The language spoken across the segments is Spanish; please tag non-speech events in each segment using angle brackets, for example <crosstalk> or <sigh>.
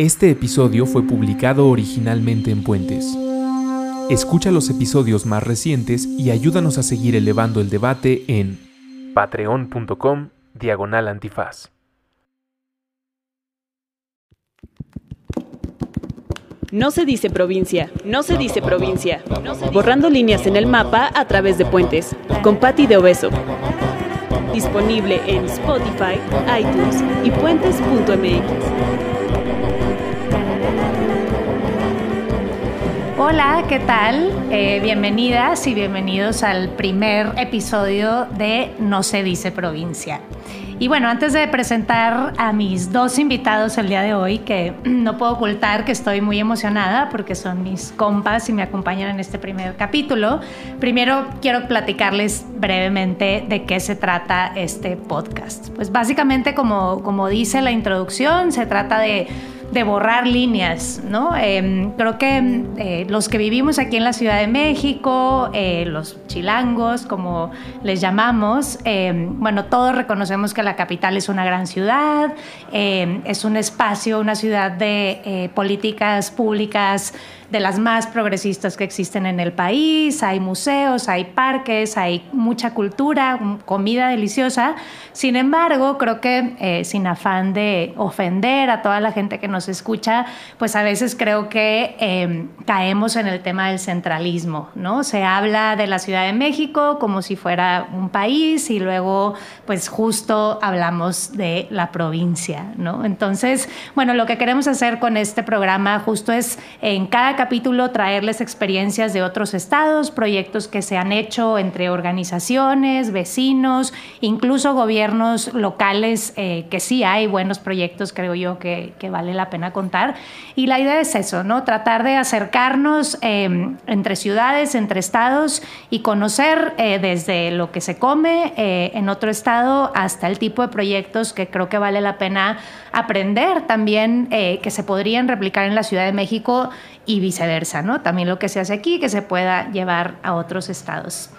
Este episodio fue publicado originalmente en Puentes. Escucha los episodios más recientes y ayúdanos a seguir elevando el debate en patreon.com diagonal antifaz. No se dice provincia, no se dice provincia. Borrando líneas en el mapa a través de puentes, con Patti de Obeso. Disponible en Spotify, iTunes y puentes.mx. Hola, ¿qué tal? Eh, bienvenidas y bienvenidos al primer episodio de No se dice provincia. Y bueno, antes de presentar a mis dos invitados el día de hoy, que <clears throat> no puedo ocultar que estoy muy emocionada porque son mis compas y me acompañan en este primer capítulo, primero quiero platicarles brevemente de qué se trata este podcast. Pues básicamente, como, como dice la introducción, se trata de de borrar líneas, ¿no? Em, creo que eh, los que vivimos aquí en la Ciudad de México, eh, los chilangos, como les llamamos, em, bueno, todos reconocemos que la capital es una gran ciudad, em, es un espacio, una ciudad de eh, políticas públicas de las más progresistas que existen en el país, hay museos, hay parques, hay mucha cultura, comida deliciosa. Sin embargo, creo que eh, sin afán de ofender a toda la gente que nos escucha, pues a veces creo que em, caemos en el tema del centralismo, ¿no? Se habla de la Ciudad de México como si fuera un país y luego pues justo hablamos de la provincia, ¿no? Entonces, bueno, lo que queremos hacer con este programa justo es en cada capítulo traerles experiencias de otros estados, proyectos que se han hecho entre organizaciones, vecinos, incluso gobiernos locales, eh, que sí hay buenos proyectos, creo yo, que, vale la pena contar. Y la idea es eso, ¿no? Tratar de acercarnos em, entre ciudades, entre estados y conocer eh, desde lo que se come eh, en otro estado hasta el tipo de proyectos que creo que vale la pena aprender también, que se podrían replicar en la Ciudad de México y viceversa, ¿no? También lo que se hace aquí, que se pueda llevar a otros estados.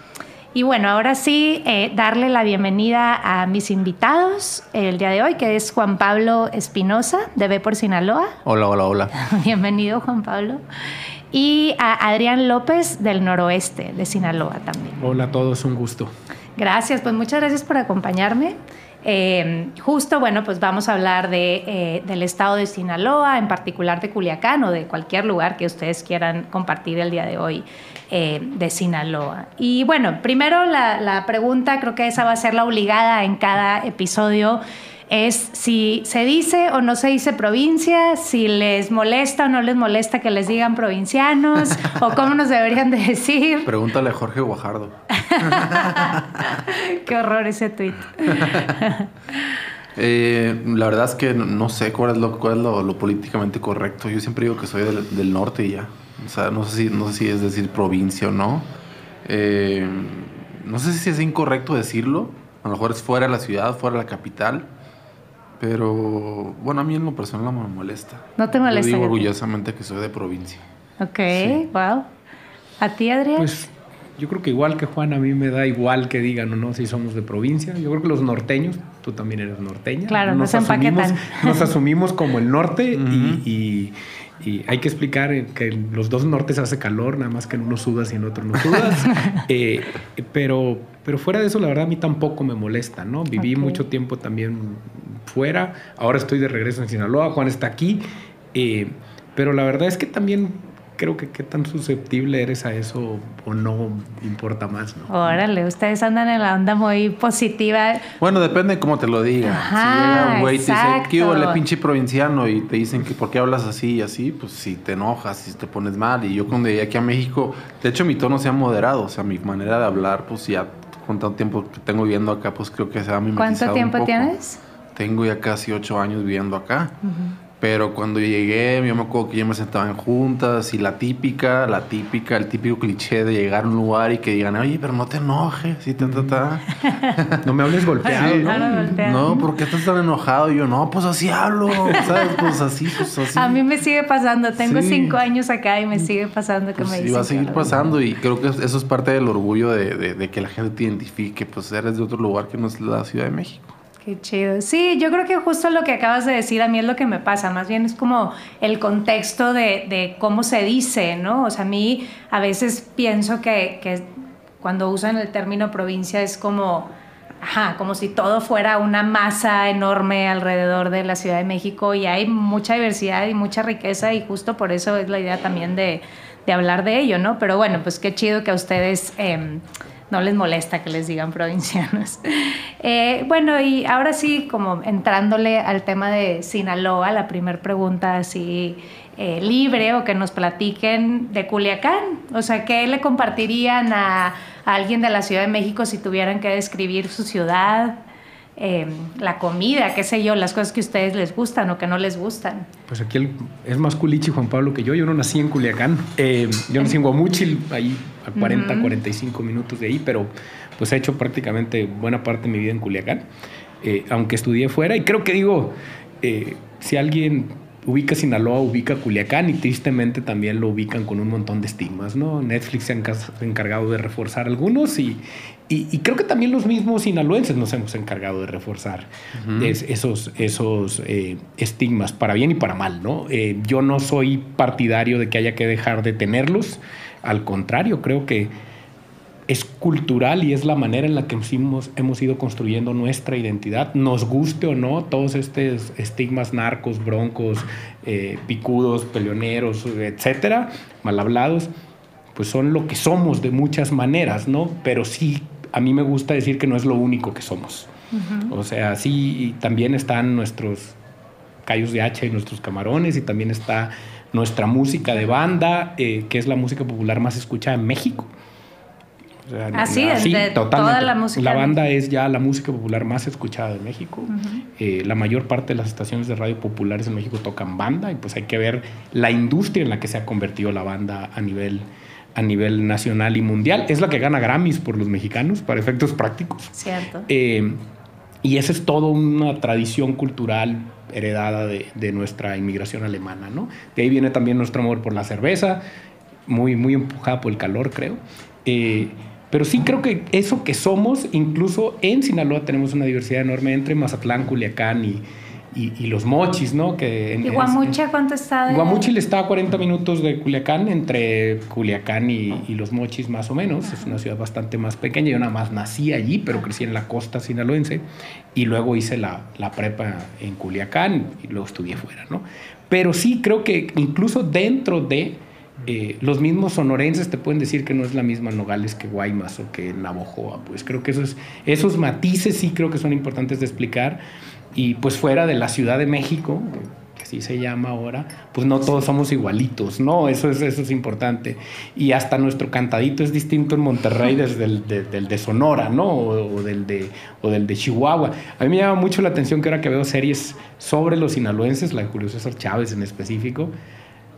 Y bueno, ahora sí, eh, darle la bienvenida a mis invitados el día de hoy, que es Juan Pablo Espinosa, de B por Sinaloa. Hola, hola, hola. <laughs> Bienvenido, Juan Pablo. Y a Adrián López, del noroeste, de Sinaloa también. Hola a todos, un gusto. Gracias, pues muchas gracias por acompañarme. Eh, justo, bueno, pues vamos a hablar de, eh, del estado de Sinaloa, en particular de Culiacán o de cualquier lugar que ustedes quieran compartir el día de hoy eh, de Sinaloa. Y bueno, primero la, la pregunta, creo que esa va a ser la obligada en cada episodio es si se dice o no se dice provincia, si les molesta o no les molesta que les digan provincianos, o cómo nos deberían de decir. Pregúntale a Jorge Guajardo. <laughs> Qué horror ese tweet. <laughs> Eh, la verdad es que no sé cuál es, lo, cuál es lo, políticamente correcto. Yo siempre digo que soy del, norte y ya. O sea, no sé si, no sé si es decir provincia o no. Eh, no sé si es incorrecto decirlo. A lo mejor es fuera de la ciudad, fuera de la capital. Pero bueno, a mí en lo personal no me molesta. ¿No te molesta? Yo digo orgullosamente que soy de provincia. Ok, wow. ¿A ti, Adrián? Pues yo creo que igual que Juan, a mí me da igual que digan o no si somos de provincia. Yo creo que los norteños, tú también eres norteña. Claro, nos, asumimos, nos asumimos como el norte y, hay que explicar que en los dos nortes hace calor, nada más que en uno sudas y en otro no sudas. <laughs> Eh, pero, pero fuera de eso, la verdad, a mí tampoco me molesta, ¿no? Viví mucho tiempo también fuera. Ahora estoy de regreso en Sinaloa. Juan está aquí. Eh, pero la verdad es que también creo que qué tan susceptible eres a eso o no importa más, ¿no? Órale, ustedes andan en la onda muy positiva. Bueno, depende de cómo te lo diga. si llega un güey y te dice, ¿qué huele pinche provinciano? Y te dicen que por qué hablas así y así, pues si te enojas, si te pones mal. Y yo cuando llegué aquí a México, de hecho mi tono se ha moderado, o sea, mi manera de hablar, pues ya con tanto tiempo que tengo viviendo acá, pues creo que se ha mimetizado ¿Cuánto tiempo tienes? Tengo ya casi ocho años viviendo acá. Pero cuando llegué, yo me acuerdo que yo me sentaba en juntas y la típica, la típica, el típico cliché de llegar a un lugar y que digan, oye, pero no te enojes, y ta, ta, <laughs> no me hables golpeado, ¿no? No, ¿por qué estás tan enojado? Y yo, no, pues así hablo, ¿sabes? Pues así, pues así. A mí me sigue pasando, tengo cinco años acá y me sigue pasando que pues me dicen. Y va a seguir pasando y creo que eso es parte del orgullo de, de, de que la gente te identifique, pues eres de otro lugar que no es la Ciudad de México. Qué chido. Sí, yo creo que justo lo que acabas de decir a mí es lo que me pasa. Más bien es como el contexto de, cómo se dice, ¿no? O sea, a mí a veces pienso que, cuando usan el término provincia es como, ajá, como si todo fuera una masa enorme alrededor de la Ciudad de México y hay mucha diversidad y mucha riqueza y justo por eso es la idea también de, hablar de ello, ¿no? Pero bueno, pues qué chido que a ustedes... Eh, no les molesta que les digan provincianos. <laughs> Eh, bueno, y ahora sí, como entrándole al tema de Sinaloa, la primera pregunta así eh, libre o que nos platiquen de Culiacán. O sea, ¿qué le compartirían a, a alguien de la Ciudad de México si tuvieran que describir su ciudad? Eh, la comida, qué sé yo, las cosas que a ustedes les gustan o que no les gustan. Pues aquí el, es más culichi Juan Pablo que yo. Yo no nací en Culiacán. Eh, yo nací en Guamúchil, ahí a 40, 45 minutos de ahí, pero pues he hecho prácticamente buena parte de mi vida en Culiacán, eh, aunque estudié fuera. Y creo que digo, eh, si alguien ubica Sinaloa, ubica Culiacán y tristemente también lo ubican con un montón de estigmas, ¿no? Netflix se ha encargado de reforzar algunos y, y, y, creo que también los mismos sinaloenses nos hemos encargado de reforzar uh -huh. es, esos, esos eh, estigmas, para bien y para mal, ¿no? Eh, yo no soy partidario de que haya que dejar de tenerlos, al contrario, creo que es cultural y es la manera en la que hemos, hemos ido construyendo nuestra identidad, nos guste o no, todos estos estigmas narcos, broncos, eh, picudos, peleoneros, etcétera, mal hablados, pues son lo que somos de muchas maneras, ¿no? Pero sí, a mí me gusta decir que no es lo único que somos. Uh -huh. O sea, sí, también están nuestros callos de hacha y nuestros camarones, y también está nuestra música de banda, eh, que es la música popular más escuchada en México. O sea, así es, de toda la música. La banda es ya la música popular más escuchada de México. Uh -huh. eh, la mayor parte de las estaciones de radio populares en México tocan banda y pues hay que ver la industria en la que se ha convertido la banda a nivel, a nivel nacional y mundial. Es la que gana Grammys por los mexicanos para efectos prácticos. Cierto. Eh, y esa es toda una tradición cultural heredada de, de, nuestra inmigración alemana, ¿no? De ahí viene también nuestro amor por la cerveza, muy, muy empujada por el calor, creo. Eh, pero sí creo que eso que somos, incluso en Sinaloa tenemos una diversidad enorme entre Mazatlán, Culiacán y, y, y los mochis, ¿no? Que en, ¿Y Guamucha cuánto está? De... Guamuchil está a 40 minutos de Culiacán, entre Culiacán y, y, los mochis más o menos. Ajá. Es una ciudad bastante más pequeña. Yo nada más nací allí, pero crecí en la costa sinaloense. Y luego hice la, la prepa en Culiacán y luego estudié fuera, ¿no? Pero sí creo que incluso dentro de eh, los mismos sonorenses te pueden decir que no es la misma Nogales que Guaymas o que Navojoa. Pues creo que esos, esos matices sí creo que son importantes de explicar. Y pues fuera de la Ciudad de México, que así se llama ahora, pues no todos somos igualitos, ¿no? Eso es, eso es importante. Y hasta nuestro cantadito es distinto en Monterrey desde el de, del de Sonora, ¿no? O, o, del de, o del de Chihuahua. A mí me llama mucho la atención que ahora que veo series sobre los sinaloenses, la de Julio César Chávez en específico,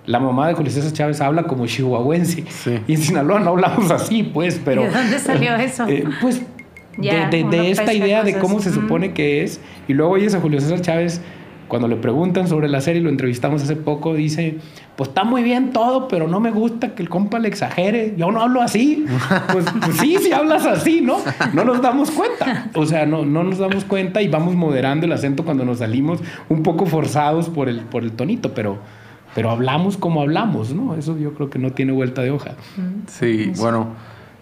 la mamá de Julio César Chávez habla como chihuahuense. Sí. Y en Sinaloa no hablamos así, pues, pero... ¿De dónde salió eso? Eh, pues ya, de, de, de esta idea de cómo se supone mm. que es. Y luego oyes a Julio César Chávez, cuando le preguntan sobre la serie, lo entrevistamos hace poco, dice, pues está muy bien todo, pero no me gusta que el compa le exagere. Yo no hablo así. <laughs> Pues, pues sí, si hablas así, ¿no? No nos damos cuenta. O sea, no, no nos damos cuenta y vamos moderando el acento cuando nos salimos un poco forzados por el, por el tonito, pero pero hablamos como hablamos, ¿no? Eso yo creo que no tiene vuelta de hoja. Sí, bueno,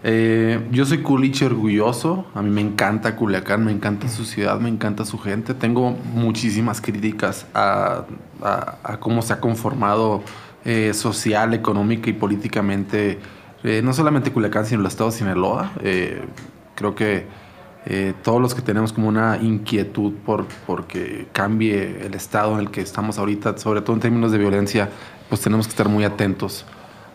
eh, yo soy culiche orgulloso, a mí me encanta Culiacán, me encanta su ciudad, me encanta su gente. Tengo muchísimas críticas a, cómo se ha conformado eh, social, económica y políticamente, eh, no solamente Culiacán, sino el estado de Sinaloa. creo que todos los que tenemos como una inquietud por porque cambie el estado en el que estamos ahorita, sobre todo en términos de violencia, pues tenemos que estar muy atentos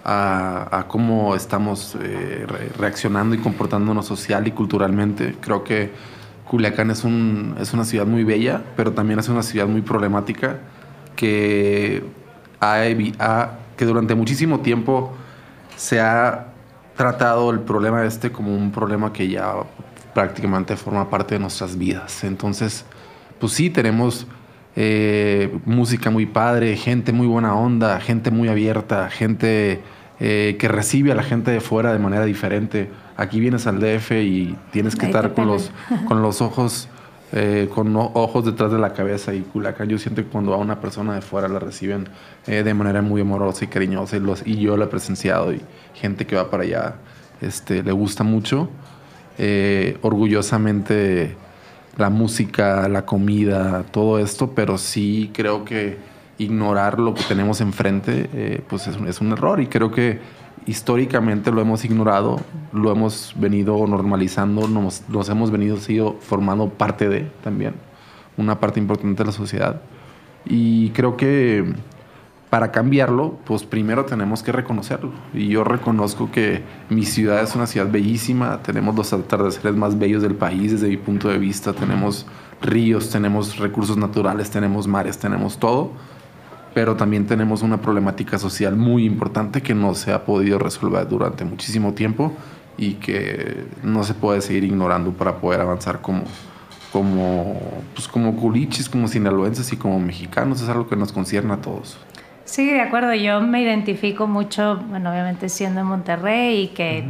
a, cómo estamos eh, re reaccionando y comportándonos social y culturalmente. Creo que Culiacán es, un, es una ciudad muy bella, pero también es una ciudad muy problemática que, ha, que durante muchísimo tiempo se ha tratado el problema este como un problema que ya prácticamente forma parte de nuestras vidas. Entonces, pues sí, tenemos eh, música muy padre, gente muy buena onda, gente muy abierta, gente eh, que recibe a la gente de fuera de manera diferente. Aquí vienes al DF y tienes que Ahí estar con los, con los ojos eh, con ojos detrás de la cabeza y Culiacán yo siento que cuando a una persona de fuera la reciben eh, de manera muy amorosa y cariñosa y, los, y yo lo he presenciado y gente que va para allá este, le gusta mucho. Orgullosamente la música, la comida, todo esto, pero sí creo que ignorar lo que tenemos enfrente pues es un, es un error y creo que históricamente lo hemos ignorado, lo hemos venido normalizando, nos, hemos venido sido formando parte de también, una parte importante de la sociedad. Y creo que para cambiarlo, pues primero tenemos que reconocerlo. Y yo reconozco que mi ciudad es una ciudad bellísima, tenemos los atardeceres más bellos del país desde mi punto de vista, tenemos ríos, tenemos recursos naturales, tenemos mares, tenemos todo pero también tenemos una problemática social muy importante que no se ha podido resolver durante muchísimo tiempo y que no se puede seguir ignorando para poder avanzar como, como, pues como culichis, como sinaloenses y como mexicanos. Es algo que nos concierne a todos. Sí, de acuerdo. Yo me identifico mucho, bueno, obviamente siendo en Monterrey y que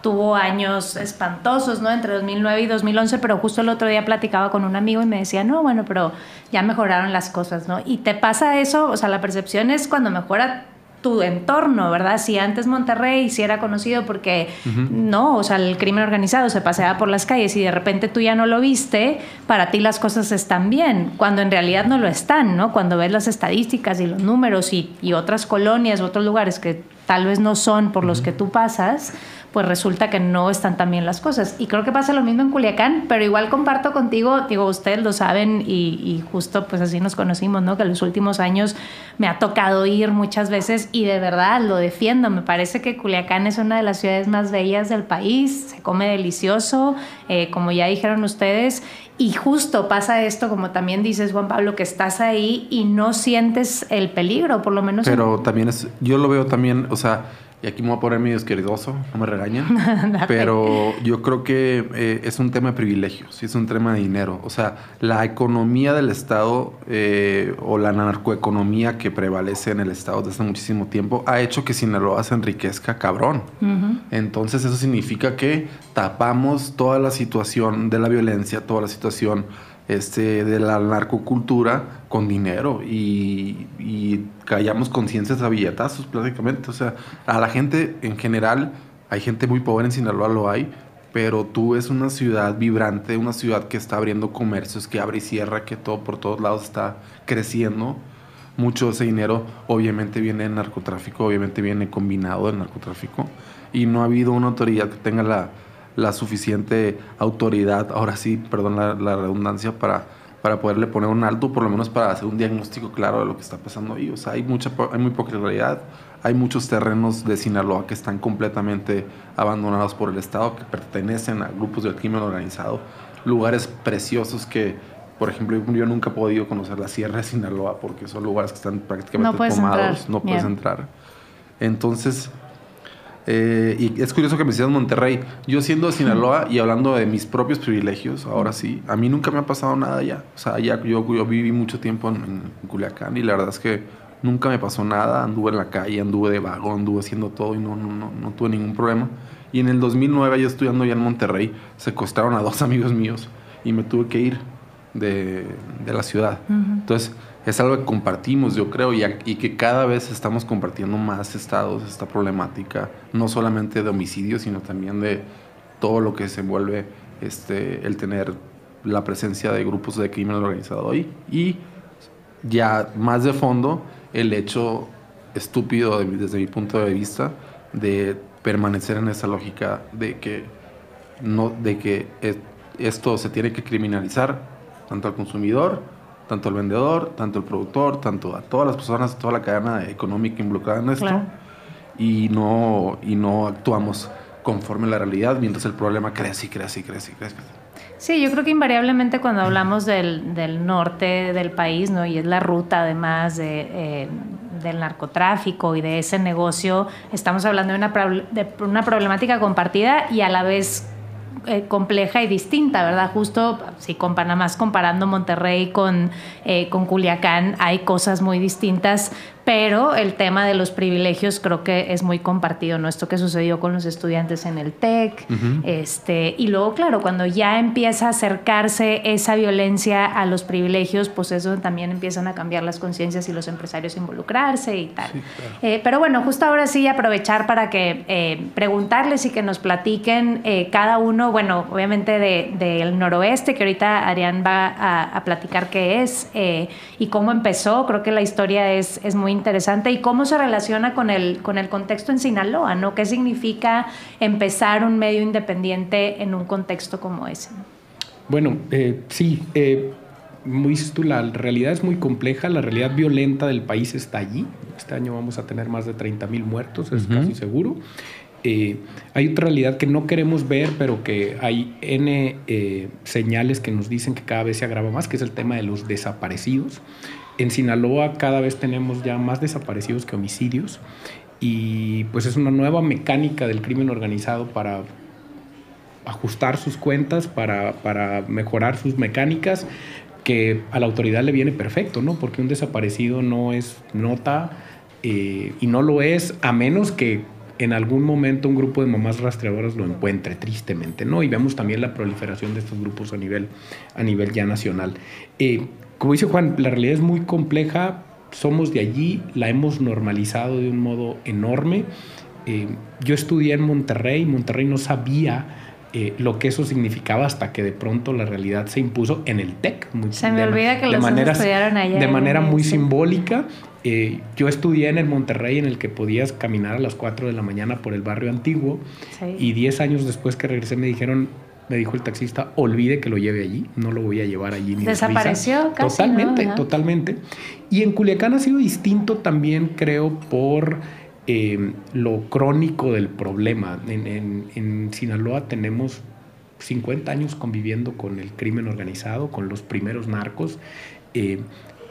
tuvo años espantosos, ¿no? Entre 2009 y 2011, pero justo el otro día platicaba con un amigo y me decía, no, bueno, pero ya mejoraron las cosas, ¿no? Y te pasa eso, o sea, la percepción es cuando mejora tu entorno, ¿verdad? Si antes Monterrey sí era conocido porque no, o sea, el crimen organizado se paseaba por las calles y de repente tú ya no lo viste, para ti las cosas están bien, cuando en realidad no lo están, ¿no? Cuando ves las estadísticas y los números y, y otras colonias, otros lugares que tal vez no son por los que tú pasas, pues resulta que no están tan bien las cosas. Y creo que pasa lo mismo en Culiacán, pero igual comparto contigo, digo, ustedes lo saben y, justo pues así nos conocimos, ¿no? Que en los últimos años me ha tocado ir muchas veces y de verdad lo defiendo. Me parece que Culiacán es una de las ciudades más bellas del país, se come delicioso, eh, como ya dijeron ustedes, y justo pasa esto, como también dices, Juan Pablo, que estás ahí y no sientes el peligro, por lo menos. Pero también es, yo lo veo también, o sea, y aquí me voy a poner medio esqueridoso, no me regañen. <laughs> pero yo creo que eh, es un tema de privilegios, es un tema de dinero. O sea, la economía del Estado eh, o la narcoeconomía que prevalece en el Estado desde hace muchísimo tiempo ha hecho que Sinaloa se enriquezca cabrón. Entonces eso significa que tapamos toda la situación de la violencia, toda la situación este, de la narcocultura con dinero y, y callamos conciencias a billetazos prácticamente. O sea, a la gente en general, hay gente muy pobre en Sinaloa, lo hay, pero tú es una ciudad vibrante, una ciudad que está abriendo comercios, que abre y cierra, que todo por todos lados está creciendo. Mucho de ese dinero obviamente viene del narcotráfico, obviamente viene combinado del narcotráfico y no ha habido una autoridad que tenga la la suficiente autoridad, ahora sí, perdón la, redundancia, para, para poderle poner un alto, por lo menos para hacer un diagnóstico claro de lo que está pasando ahí. O sea, hay, mucha, hay muy poca realidad. Hay muchos terrenos de Sinaloa que están completamente abandonados por el Estado, que pertenecen a grupos del crimen organizado. Lugares preciosos que, por ejemplo, yo nunca he podido conocer la Sierra de Sinaloa porque son lugares que están prácticamente tomados, no puedes entrar. Entonces, eh, y es curioso que me decías Monterrey. Yo siendo de Sinaloa y hablando de mis propios privilegios, ahora sí, a mí nunca me ha pasado nada allá. O sea, allá yo, yo viví mucho tiempo en, Culiacán y la verdad es que nunca me pasó nada. Anduve en la calle, anduve de vago, anduve haciendo todo y no, no, no, no tuve ningún problema. Y en el 2009, yo estudiando ya en Monterrey, secuestraron a dos <laughs> amigos míos y me tuve que ir de, de la ciudad. Entonces, es algo que compartimos, yo creo, y, que cada vez estamos compartiendo más estados esta problemática, no solamente de homicidio, sino también de todo lo que se envuelve este, el tener la presencia de grupos de crimen organizado ahí. Y ya más de fondo, el hecho estúpido desde mi punto de vista de permanecer en esa lógica de que, no, de que esto se tiene que criminalizar tanto al consumidor, tanto el vendedor, tanto el productor, tanto a todas las personas, toda la cadena económica involucrada en esto, y, no, y no actuamos conforme a la realidad, mientras el problema crece y crece y crece y crece. Sí, yo creo que invariablemente cuando hablamos del, del norte del país, ¿no? y es la ruta además de, eh, del narcotráfico y de ese negocio, estamos hablando de una, de una problemática compartida y a la vez eh, compleja y distinta, ¿verdad? Justo si más comparando Monterrey con, eh, con Culiacán, hay cosas muy distintas, pero el tema de los privilegios creo que es muy compartido, ¿no? Esto que sucedió con los estudiantes en el TEC, este, y luego, claro, cuando ya empieza a acercarse esa violencia a los privilegios, pues eso también empiezan a cambiar las conciencias y los empresarios a involucrarse y tal. Eh, pero bueno, justo ahora sí aprovechar para que eh, preguntarles y que nos platiquen eh, cada uno, bueno, obviamente del noroeste, que ahorita Arián va a, platicar qué es y cómo empezó, creo que la historia es, es muy interesante y cómo se relaciona con el, con el contexto en Sinaloa, ¿no? ¿Qué significa empezar un medio independiente en un contexto como ese? Bueno, eh, sí, eh, muy, la realidad es muy compleja, la realidad violenta del país está allí. Este año vamos a tener más de 30 mil muertos, es casi seguro. Eh, hay otra realidad que no queremos ver, pero que hay N señales que nos dicen que cada vez se agrava más, que es el tema de los desaparecidos. En Sinaloa cada vez tenemos ya más desaparecidos que homicidios y pues es una nueva mecánica del crimen organizado para ajustar sus cuentas, para, para mejorar sus mecánicas, que a la autoridad le viene perfecto, ¿no? Porque un desaparecido no es nota eh, y no lo es a menos que en algún momento un grupo de mamás rastreadoras lo encuentre, tristemente, ¿no? Y vemos también la proliferación de estos grupos a nivel, a nivel ya nacional. Eh, como dice Juan, la realidad es muy compleja, somos de allí, la hemos normalizado de un modo enorme. Eh, yo estudié en Monterrey, Monterrey no sabía eh, lo que eso significaba hasta que de pronto la realidad se impuso en el TEC. se me olvida que los manera, estudiaron allá. De manera muy simbólica. Eh, yo estudié en el Monterrey en el que podías caminar a las 4 de la mañana por el barrio antiguo y 10 años después que regresé me dijeron, me dijo el taxista, olvide que lo lleve allí, no lo voy a llevar allí. Ni Desapareció casi, Totalmente, totalmente. Y en Culiacán ha sido distinto también, creo, por eh, lo crónico del problema. En, en, Sinaloa tenemos 50 años conviviendo con el crimen organizado, con los primeros narcos. Eh,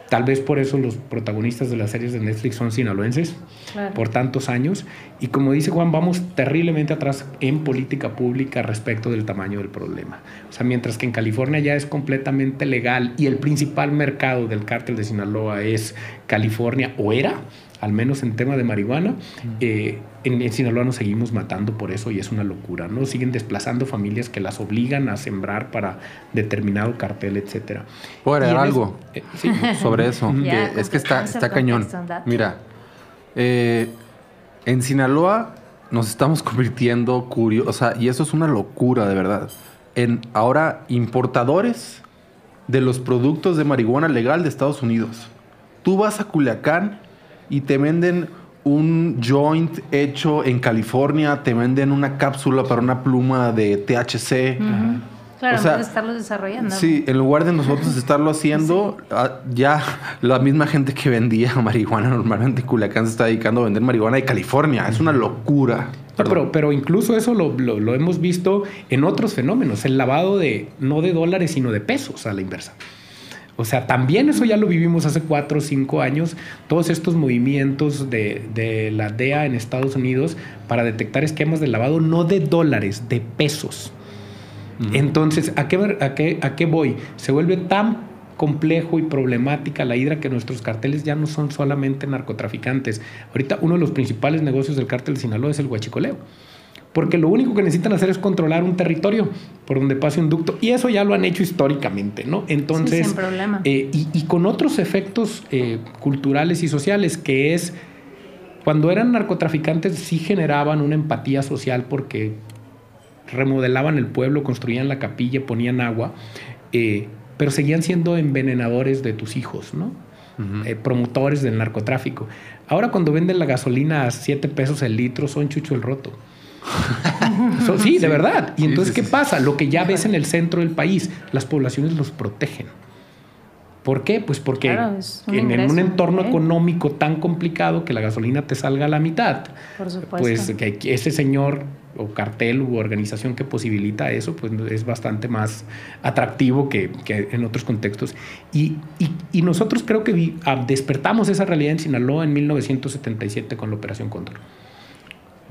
Tal vez por eso los protagonistas de las series de Netflix son sinaloenses por tantos años. Y como dice Juan, vamos terriblemente atrás en política pública respecto del tamaño del problema. O sea, mientras que en California ya es completamente legal y el principal mercado del cártel de Sinaloa es California o era, al menos en tema de marihuana, eh, en, Sinaloa nos seguimos matando por eso y es una locura, ¿no? Siguen desplazando familias que las obligan a sembrar para determinado cartel, etcétera. ¿Puedo agregar algo eh, <laughs> sobre eso? es que está, está cañón. Mira, eh, en Sinaloa nos estamos <laughs> convirtiendo curiosos, o sea, y eso es una locura de verdad, en ahora importadores de los productos de marihuana legal de Estados Unidos. Tú vas a Culiacán y te venden un joint hecho en California, te venden una cápsula para una pluma de THC. Claro, en vez de estarlo desarrollando. Sí, en lugar de nosotros estarlo haciendo, ah, ya la misma gente que vendía <laughs> marihuana normalmente en Culiacán se está dedicando a vender marihuana de California. Es una locura. pero, pero incluso eso lo, lo, hemos visto en otros fenómenos. El lavado de, no de dólares, sino de pesos a la inversa. O sea, también eso ya lo vivimos hace cuatro o cinco años, todos estos movimientos de, la DEA en Estados Unidos para detectar esquemas de lavado no de dólares, de pesos. Entonces, ¿a qué, a, qué, ¿a qué voy? Se vuelve tan complejo y problemática la hidra que nuestros carteles ya no son solamente narcotraficantes. Ahorita uno de los principales negocios del cártel de Sinaloa es el huachicoleo porque lo único que necesitan hacer es controlar un territorio por donde pase un ducto y eso ya lo han hecho históricamente, ¿no? Entonces, sin problema. Eh, y, con otros efectos eh, culturales y sociales, que es cuando eran narcotraficantes sí generaban una empatía social porque remodelaban el pueblo, construían la capilla, ponían agua, eh, pero seguían siendo envenenadores de tus hijos, ¿no? promotores del narcotráfico. Ahora cuando venden la gasolina a 7 pesos el litro son chucho el roto <laughs> sí, de verdad. Y entonces, ¿qué pasa? Lo que ya ves en el centro del país, las poblaciones los protegen. ¿Por qué? Pues porque en, un entorno económico tan complicado que la gasolina te salga a la mitad, pues que ese señor o cartel u organización que posibilita eso, pues es bastante más atractivo que, en otros contextos. Y, y, nosotros creo que despertamos esa realidad en Sinaloa en 1977 con la Operación Control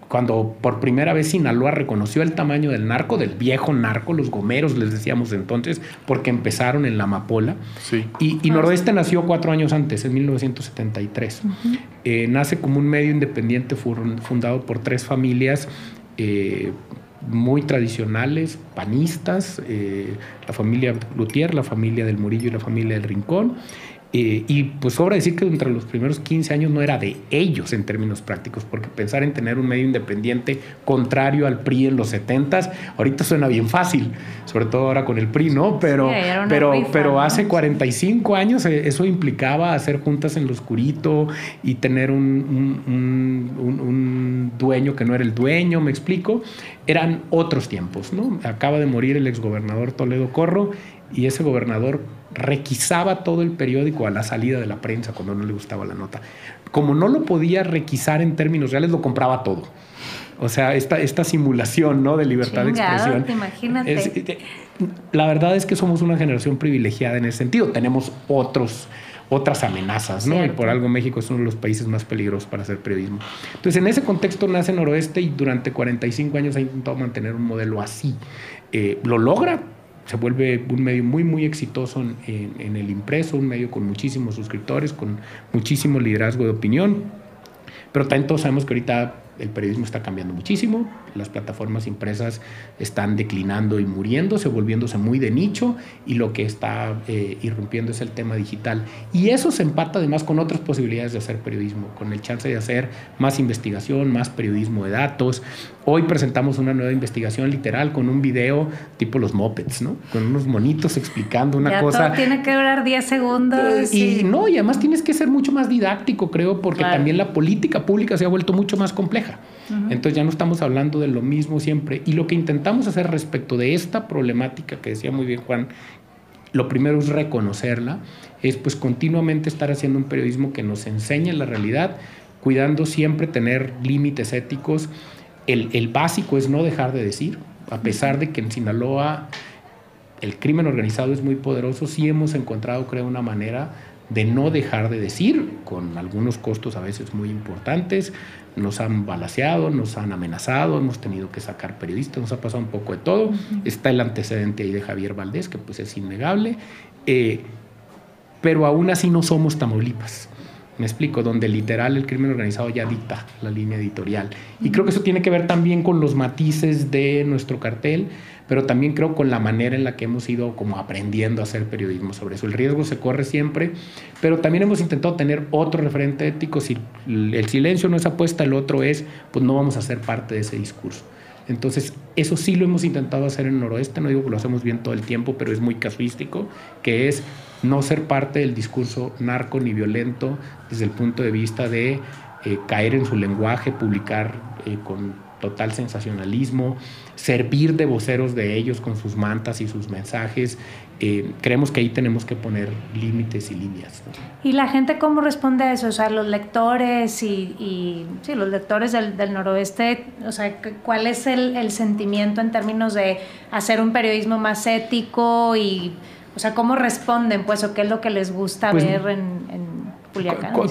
cuando por primera vez Sinaloa reconoció el tamaño del narco, del viejo narco, los gomeros les decíamos entonces, porque empezaron en la amapola. Sí. Y, y Noroeste nació cuatro años antes, en 1973. Eh, nace como un medio independiente fundado por tres familias eh, muy tradicionales, panistas, eh, la familia Lutier, la familia del Murillo y la familia del Rincón. Eh, y pues sobra decir que entre los primeros 15 años no era de ellos en términos prácticos, porque pensar en tener un medio independiente contrario al PRI en los 70 ahorita suena bien fácil, sobre todo ahora con el PRI, ¿no? Pero, pero, pero hace 45 años eh, eso implicaba hacer juntas en lo oscurito y tener un, un, un dueño que no era el dueño, me explico. Eran otros tiempos, ¿no? Acaba de morir el exgobernador Toledo Corro y ese gobernador requisaba todo el periódico a la salida de la prensa cuando no le gustaba la nota. Como no lo podía requisar en términos reales, lo compraba todo. O sea, esta, esta simulación ¿no? de libertad de expresión. Imagínate. la verdad es que somos una generación privilegiada en ese sentido. Tenemos otros, otras amenazas, ¿no? Y por algo México es uno de los países más peligrosos para hacer periodismo. Entonces, en ese contexto nace Noroeste y durante 45 años ha intentado mantener un modelo así. Eh, lo logra, se vuelve un medio muy, muy exitoso en, el impreso, un medio con muchísimos suscriptores, con muchísimo liderazgo de opinión. Pero todos sabemos que ahorita el periodismo está cambiando muchísimo, las plataformas impresas están declinando y muriéndose, volviéndose muy de nicho y lo que está eh, irrumpiendo es el tema digital. Y eso se empata además con otras posibilidades de hacer periodismo, con el chance de hacer más investigación, más periodismo de datos. Hoy presentamos una nueva investigación literal con un video tipo los mopeds, ¿no? Con unos monitos explicando una cosa. tiene que durar 10 segundos. Y, no, y además tienes que ser mucho más didáctico, creo, porque también la política pública se ha vuelto mucho más compleja. Entonces ya no estamos hablando de lo mismo siempre. Y lo que intentamos hacer respecto de esta problemática que decía muy bien Juan, lo primero es reconocerla, es pues continuamente estar haciendo un periodismo que nos enseñe la realidad, cuidando siempre tener límites éticos. El, el básico es no dejar de decir, a pesar de que en Sinaloa el crimen organizado es muy poderoso, sí hemos encontrado, creo, una manera de no dejar de decir, con algunos costos a veces muy importantes, nos han balaseado, nos han amenazado, hemos tenido que sacar periodistas, nos ha pasado un poco de todo. Está el antecedente ahí de Javier Valdés, que pues es innegable, eh, pero aún así no somos Tamaulipas. Me explico, donde literal el crimen organizado ya dicta la línea editorial. Y creo que eso tiene que ver también con los matices de nuestro cartel, pero también creo con la manera en la que hemos ido como aprendiendo a hacer periodismo sobre eso. El riesgo se corre siempre, pero también hemos intentado tener otro referente ético. Si el silencio no es apuesta, el otro es, pues no vamos a ser parte de ese discurso. Entonces, eso sí lo hemos intentado hacer en el noroeste, no digo que lo hacemos bien todo el tiempo, pero es muy casuístico, que es no ser parte del discurso narco ni violento desde el punto de vista de eh, caer en su lenguaje, publicar eh, con total sensacionalismo, servir de voceros de ellos con sus mantas y sus mensajes. Eh, creemos que ahí tenemos que poner límites y líneas. ¿Y la gente cómo responde a eso? O sea, los lectores y, sí, los lectores del, del, noroeste, o sea, ¿cuál es el, el, sentimiento en términos de hacer un periodismo más ético y, o sea, cómo responden, pues, o qué es lo que les gusta pues, ver en, en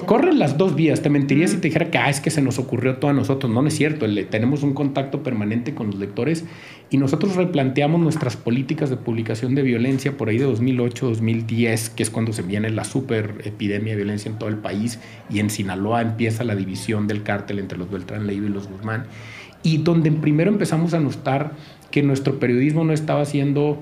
corren las dos vías. Te mentiría si te dijera que ah, es que se nos ocurrió todo a nosotros. No, no es cierto. Le, tenemos un contacto permanente con los lectores y nosotros replanteamos nuestras políticas de publicación de violencia por ahí de 2008, 2010, que es cuando se viene la super epidemia de violencia en todo el país y en Sinaloa empieza la división del cártel entre los Beltrán Leiva y los Guzmán. Y donde primero empezamos a notar que nuestro periodismo no estaba siendo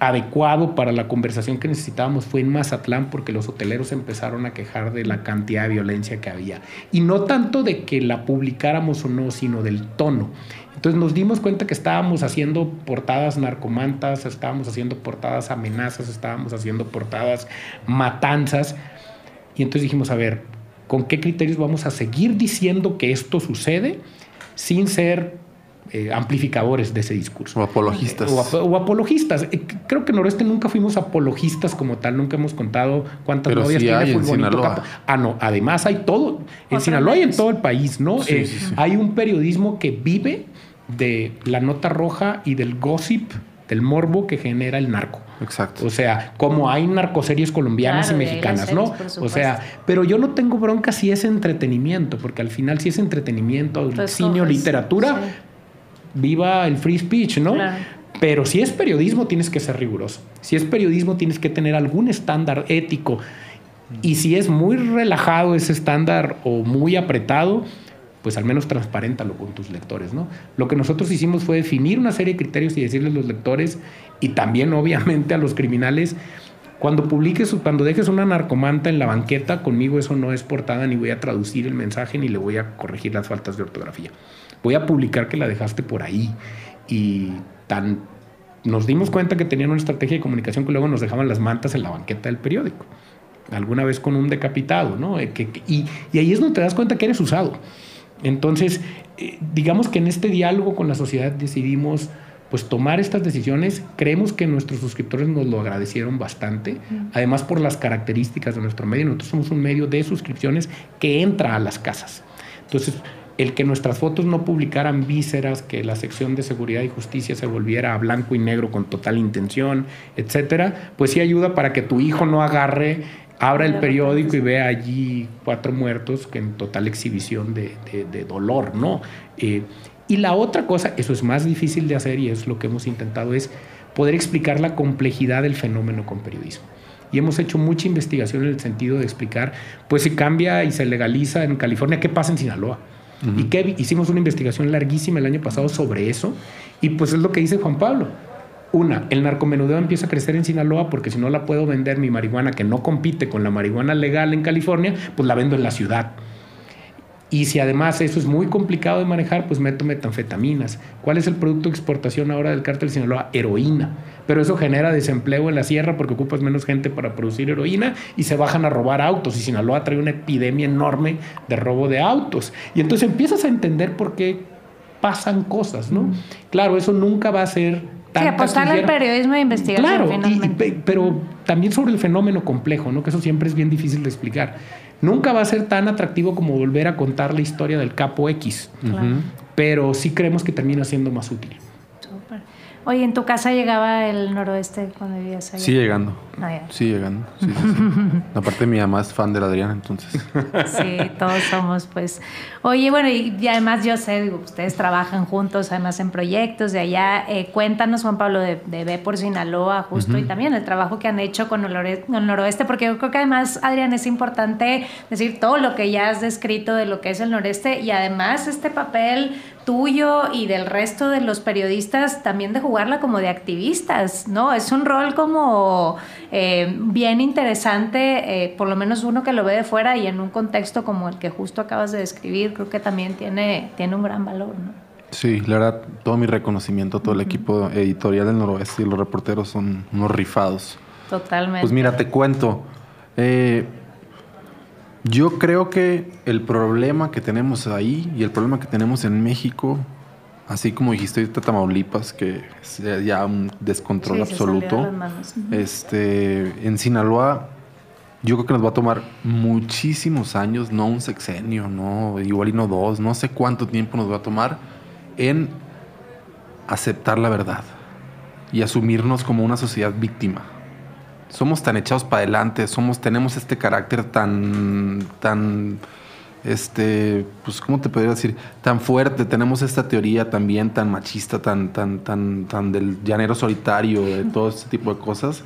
adecuado para la conversación que necesitábamos fue en Mazatlán porque los hoteleros empezaron a quejar de la cantidad de violencia que había. Y no tanto de que la publicáramos o no, sino del tono. Entonces nos dimos cuenta que estábamos haciendo portadas narcomantas, estábamos haciendo portadas amenazas, estábamos haciendo portadas matanzas. Y entonces dijimos, a ver, ¿con qué criterios vamos a seguir diciendo que esto sucede sin ser eh, amplificadores de ese discurso. O apologistas. O, apologistas. Eh, creo que en Noreste nunca fuimos apologistas como tal, nunca hemos contado cuántas Pero novias sí tiene hay en Sinaloa. Ah, no, además hay todo. En Sinaloa y en todo el país, ¿no? Sí, Eh, sí, sí. Hay un periodismo que vive de la nota roja y del gossip del morbo que genera el narco. Exacto. O sea, como hay narcoseries colombianas y mexicanas, ¿no? O sea, pero yo no tengo bronca si es entretenimiento, porque al final si es entretenimiento, pues cine o literatura, viva el free speech, ¿no? Pero si es periodismo tienes que ser riguroso. Si es periodismo tienes que tener algún estándar ético. Y si es muy relajado ese estándar o muy apretado, pues al menos transparéntalo con tus lectores, ¿no? Lo que nosotros hicimos fue definir una serie de criterios y decirles a los lectores y también obviamente a los criminales, cuando publiques, cuando dejes una narcomanta en la banqueta, conmigo eso no es portada, ni voy a traducir el mensaje, ni le voy a corregir las faltas de ortografía. Voy a publicar que la dejaste por ahí. Y tan nos dimos cuenta que tenían una estrategia de comunicación que luego nos dejaban las mantas en la banqueta del periódico. Alguna vez con un decapitado, ¿no? Eh, y, y ahí es donde te das cuenta que eres usado. Entonces, eh, digamos que en este diálogo con la sociedad decidimos pues tomar estas decisiones. Creemos que nuestros suscriptores nos lo agradecieron bastante, además por las características de nuestro medio. Nosotros somos un medio de suscripciones que entra a las casas. Entonces, el que nuestras fotos no publicaran vísceras, que la sección de seguridad y justicia se volviera a blanco y negro con total intención, etcétera, pues sí ayuda para que tu hijo no agarre abra el periódico y vea allí cuatro muertos que en total exhibición de, dolor, ¿no? Eh, y la otra cosa, eso es más difícil de hacer y es lo que hemos intentado, es poder explicar la complejidad del fenómeno con periodismo. Y hemos hecho mucha investigación en el sentido de explicar, pues si cambia y se legaliza en California, ¿qué pasa en Sinaloa? Y que hicimos una investigación larguísima el año pasado sobre eso. Y pues es lo que dice Juan Pablo una, el narcomenudeo empieza a crecer en Sinaloa porque si no la puedo vender mi marihuana que no compite con la marihuana legal en California, pues la vendo en la ciudad. Y si además eso es muy complicado de manejar, pues meto metanfetaminas. ¿Cuál es el producto de exportación ahora del cártel de Sinaloa? Heroína. Pero eso genera desempleo en la sierra porque ocupas menos gente para producir heroína y se bajan a robar autos. Y Sinaloa trae una epidemia enorme de robo de autos. Y entonces empiezas a entender por qué pasan cosas, ¿no? Claro, eso nunca va a ser Sí, apostarle al periodismo de investigación. Claro, pero también sobre el fenómeno complejo, ¿no? que eso siempre es bien difícil de explicar. Nunca va a ser tan atractivo como volver a contar la historia del capo X, pero sí creemos que termina siendo más útil. Oye, ¿en tu casa llegaba el noroeste cuando vivías allá? Sí, llegando. Ah, sí, llegando. Sí, sí, sí. <laughs> Aparte, mi mamá es fan de Adrián, entonces. Sí, todos somos, pues. Oye, bueno, y, además yo sé, digo, ustedes trabajan juntos, además en proyectos de allá. Eh, cuéntanos, Juan Pablo, de, de B por Sinaloa, justo, y también el trabajo que han hecho con el, el, noroeste, porque yo creo que además, Adrián, es importante decir todo lo que ya has descrito de lo que es el noreste y además este papel tuyo y del resto de los periodistas también de jugarla como de activistas, ¿no? Es un rol como eh, bien interesante, eh, por lo menos uno que lo ve de fuera y en un contexto como el que justo acabas de describir, creo que también tiene, tiene un gran valor, ¿no? Sí, la verdad, todo mi reconocimiento a todo el equipo editorial del Noroeste y los reporteros son unos rifados. Totalmente. Pues mira, te cuento. Eh, yo creo que el problema que tenemos ahí y el problema que tenemos en México, así como dijiste ahorita Tamaulipas, que es ya un descontrol absoluto, este, en Sinaloa yo creo que nos va a tomar muchísimos años, no un sexenio, no igual y no dos, no sé cuánto tiempo nos va a tomar en aceptar la verdad y asumirnos como una sociedad víctima somos tan echados para adelante, somos, tenemos este carácter tan, tan, este, pues, ¿cómo te podría decir? Tan fuerte, tenemos esta teoría también tan machista, tan, tan, tan, tan del llanero solitario, de todo este tipo de cosas,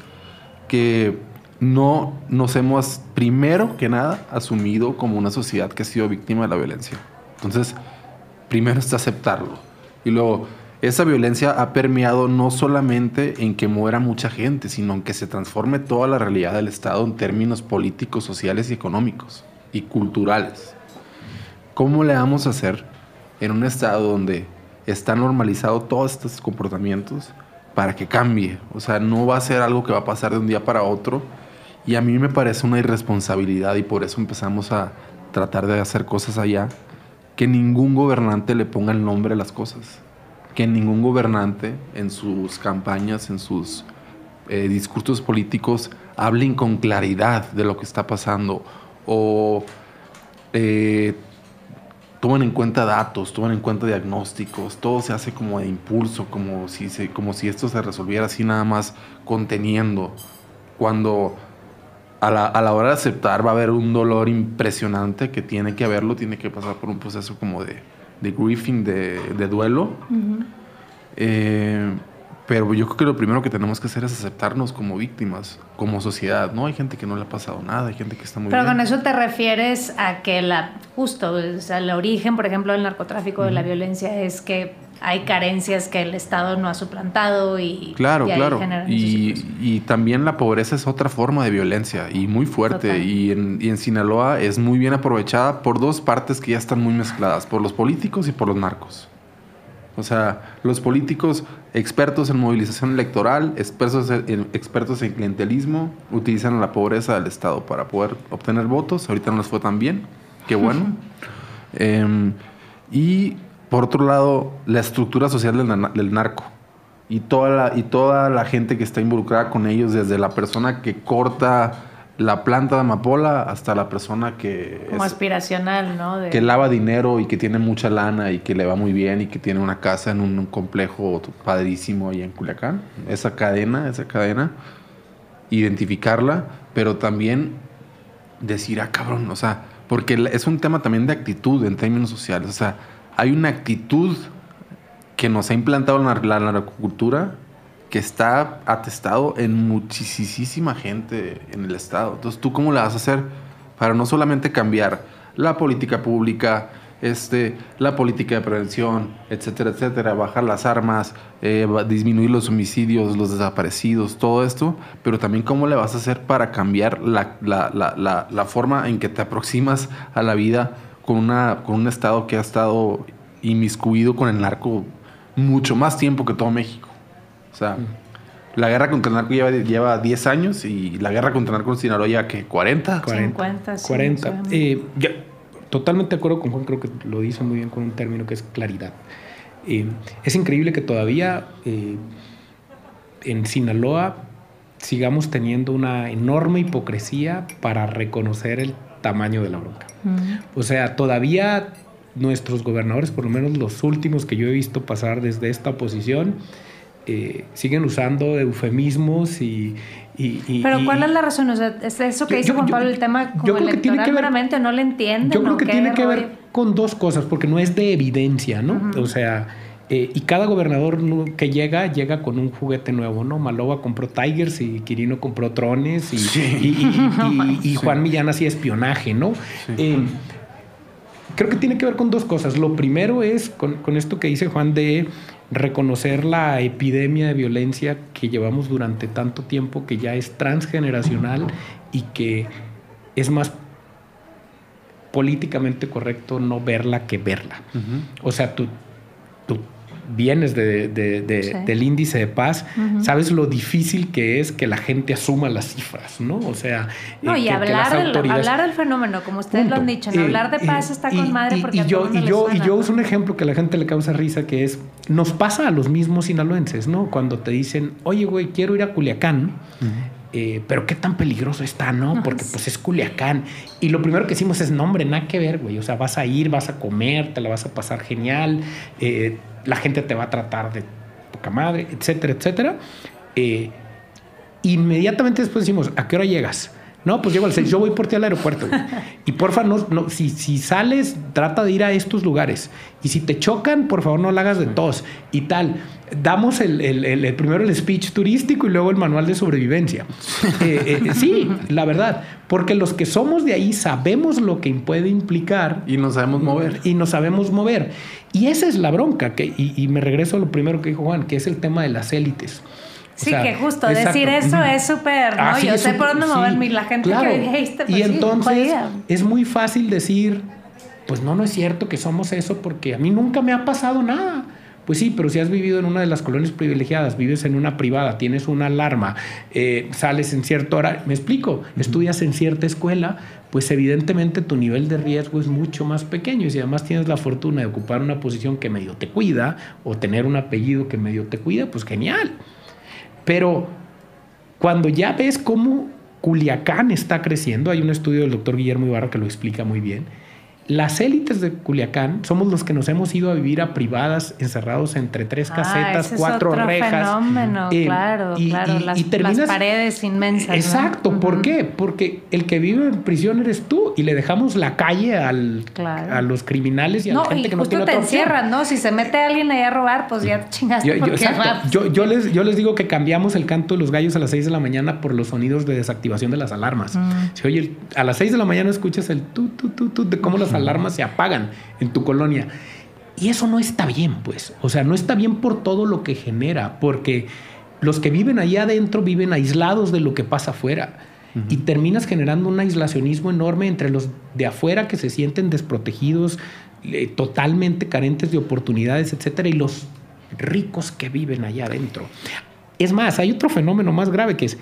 que no nos hemos, primero que nada, asumido como una sociedad que ha sido víctima de la violencia. Entonces, primero es aceptarlo. Y luego, esa violencia ha permeado no solamente en que muera mucha gente, sino en que se transforme toda la realidad del Estado en términos políticos, sociales y económicos y culturales. ¿Cómo le vamos a hacer en un Estado donde está normalizado todos estos comportamientos para que cambie? O sea, no va a ser algo que va a pasar de un día para otro. Y a mí me parece una irresponsabilidad y por eso empezamos a tratar de hacer cosas allá, que ningún gobernante le ponga el nombre a las cosas que ningún gobernante en sus campañas, en sus eh, discursos políticos, hablen con claridad de lo que está pasando o eh, toman en cuenta datos, toman en cuenta diagnósticos, todo se hace como de impulso, como si, como si esto se resolviera así nada más conteniendo, cuando a la, a la, hora de aceptar va a haber un dolor impresionante que tiene que haberlo, tiene que pasar por un proceso como de, de griefing, de, de duelo. eh, pero yo creo que lo primero que tenemos que hacer es aceptarnos como víctimas, como sociedad. No hay gente que no le ha pasado nada, hay gente que está muy Pero bien. con eso te refieres a que la justo, o sea, el origen, por ejemplo, del narcotráfico, de la violencia es que hay carencias que el Estado no ha suplantado y Claro, y ahí claro. Y, también la pobreza es otra forma de violencia y muy fuerte. Y en, y en Sinaloa es muy bien aprovechada por dos partes que ya están muy mezcladas, por los políticos y por los narcos. O sea, los políticos expertos en movilización electoral, expertos en, expertos en clientelismo, utilizan la pobreza del Estado para poder obtener votos. Ahorita no les fue tan bien. Qué <laughs> bueno. Em, y por otro lado, la estructura social del, del narco. Y toda, la, y toda la gente que está involucrada con ellos, desde la persona que corta la planta de amapola hasta la persona que, Como es- aspiracional, ¿no? De- que lava dinero y que tiene mucha lana y que le va muy bien y que tiene una casa en un, un complejo padrísimo ahí en Culiacán. Esa cadena, esa cadena, identificarla, pero también decir, ah, cabrón, o sea, porque es un tema también de actitud en términos sociales. O sea, hay una actitud que nos ha implantado la, la narcocultura que está atestado en muchísima gente en el Estado. Entonces, ¿tú cómo la vas a hacer para no solamente cambiar la política pública, este, la política de prevención, etcétera, etcétera, bajar las armas, eh, disminuir los homicidios, los desaparecidos, todo esto, pero también cómo le vas a hacer para cambiar la- la- la- la forma en que te aproximas a la vida con, una, con un Estado que ha estado inmiscuido con el narco mucho más tiempo que todo México. O sea, la guerra contra el narco lleva, lleva 10 años y la guerra contra el narco en Sinaloa ya que 40. 50, sí, 40. más o menos. Eh, ya, totalmente de acuerdo con Juan, creo que lo dice muy bien con un término que es claridad. Eh, es increíble que todavía eh, en Sinaloa sigamos teniendo una enorme hipocresía para reconocer el tamaño de la bronca. O sea, todavía nuestros gobernadores, por lo menos los últimos que yo he visto pasar desde esta posición, eh, siguen usando eufemismos y... y- y- Pero ¿cuál es la razón? O sea, ¿es eso que Yo- dice Juan yo- Pablo el tema como yo creo que tiene electoral que ver- meramente no le entienden? Yo creo ¿o que tiene que ver con dos cosas, porque no es de evidencia, ¿no? O sea, eh, y cada gobernador que llega, llega con un juguete nuevo, ¿no? Maloba compró Tigers y Quirino compró drones y, Sí. y- y- y- y <laughs> Juan Millán hacía espionaje, ¿no? Eh, creo que tiene que ver con dos cosas. Lo primero es con, con esto que dice Juan de reconocer la epidemia de violencia que llevamos durante tanto tiempo, que ya es transgeneracional y que es más políticamente correcto no verla que verla. O sea, tú, tú vienes de- de- de- Sí. del índice de paz, sabes lo difícil que es que la gente asuma las cifras, ¿no? O sea, No, eh, y que- que hablar, las del, autoridades- hablar del fenómeno, como ustedes lo han dicho, ¿no? Eh, hablar de paz eh, está y- con madre y- porque y a yo, y yo, y suena, yo ¿no? uso un ejemplo que a la gente le causa risa, que es, nos pasa a los mismos sinaloenses, ¿no? Cuando te dicen, oye, güey, quiero ir a Culiacán, eh, pero qué tan peligroso está, ¿no? Porque pues es Culiacán. Y lo primero que decimos es, no, hombre, nada que ver, güey. O sea, vas a ir, vas a comer, te la vas a pasar genial, eh, la gente te va a tratar de poca madre, etcétera, etcétera. Eh, inmediatamente después decimos, ¿a qué hora llegas? No, pues llego al 6, yo voy por ti al aeropuerto. güey. Y porfa, no, no, si, si sales, trata de ir a estos lugares. Y si te chocan, por favor, no la hagas de tos y tal. Damos el, el- el- el- primero el speech turístico y luego el manual de sobrevivencia. Eh, eh, sí, la verdad. Porque los que somos de ahí sabemos lo que puede implicar Y no sabemos mover. y nos sabemos mover. Y esa es la bronca. Que, y, y me regreso a lo primero que dijo Juan, que es el tema de las élites. Sí, sea, que justo exacto. decir eso es súper, ¿no? Ah, sí, Yo sé por dónde sí, moverme y la gente claro. que dijiste, pues y sí, entonces jodida. es muy fácil decir, pues no, no es cierto que somos eso porque a mí nunca me ha pasado nada. Pues sí, pero si has vivido en una de las colonias privilegiadas, vives en una privada, tienes una alarma, eh, sales en cierto horario, me explico, estudias en cierta escuela, pues evidentemente tu nivel de riesgo es mucho más pequeño y si además tienes la fortuna de ocupar una posición que medio te cuida o tener un apellido que medio te cuida, pues genial. Pero cuando ya ves cómo Culiacán está creciendo, hay un estudio del doctor Guillermo Ibarra que lo explica muy bien, las élites de Culiacán somos los que nos hemos ido a vivir a privadas, encerrados entre tres Ah, casetas, es cuatro otro rejas. fenómeno, Eh, claro, y- claro. y- las, y terminas- las paredes inmensas. ¿no? Exacto, ¿por qué? Porque el que vive en prisión eres tú y le dejamos la calle al, Claro. a los criminales y a la No, gente y que no tiene te otra opción. encierran, ¿no? Si se mete alguien ahí a robar, pues ya chingaste Yo, yo- porque Yo- yo les, yo les digo que cambiamos el canto de los gallos a las 6 de la mañana por los sonidos de desactivación de las alarmas. Mm. Si oye, el- a las 6 de la mañana escuchas el tu, tu, tu, tu de cómo las alarmas se apagan en tu colonia. Y eso no está bien, pues. O sea, no está bien por todo lo que genera, porque los que viven allá adentro viven aislados de lo que pasa afuera. Y terminas generando un aislacionismo enorme entre los de afuera que se sienten desprotegidos, eh, totalmente carentes de oportunidades, etcétera, y los ricos que viven allá adentro. Es más, hay otro fenómeno más grave que es,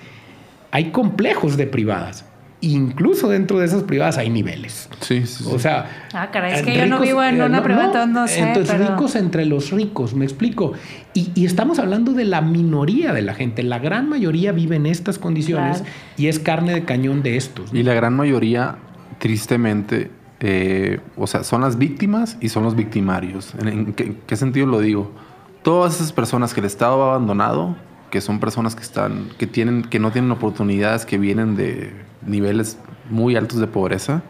hay complejos de privadas. Incluso dentro de esas privadas hay niveles. Sí, sí, sí. O sea, Ah, caray, es que yo no vivo en eh, una privada, entonces no sé, Entonces, pero- ricos entre los ricos, me explico. Y, y estamos hablando de la minoría de la gente. La gran mayoría vive en estas condiciones Claro. y es carne de cañón de estos. ¿no? Y la gran mayoría, tristemente, eh, o sea, son las víctimas y son los victimarios. ¿En, en qué, qué sentido lo digo? Todas esas personas que el Estado ha abandonado, que son personas que están, que tienen, que no tienen oportunidades, que vienen de niveles muy altos de pobreza,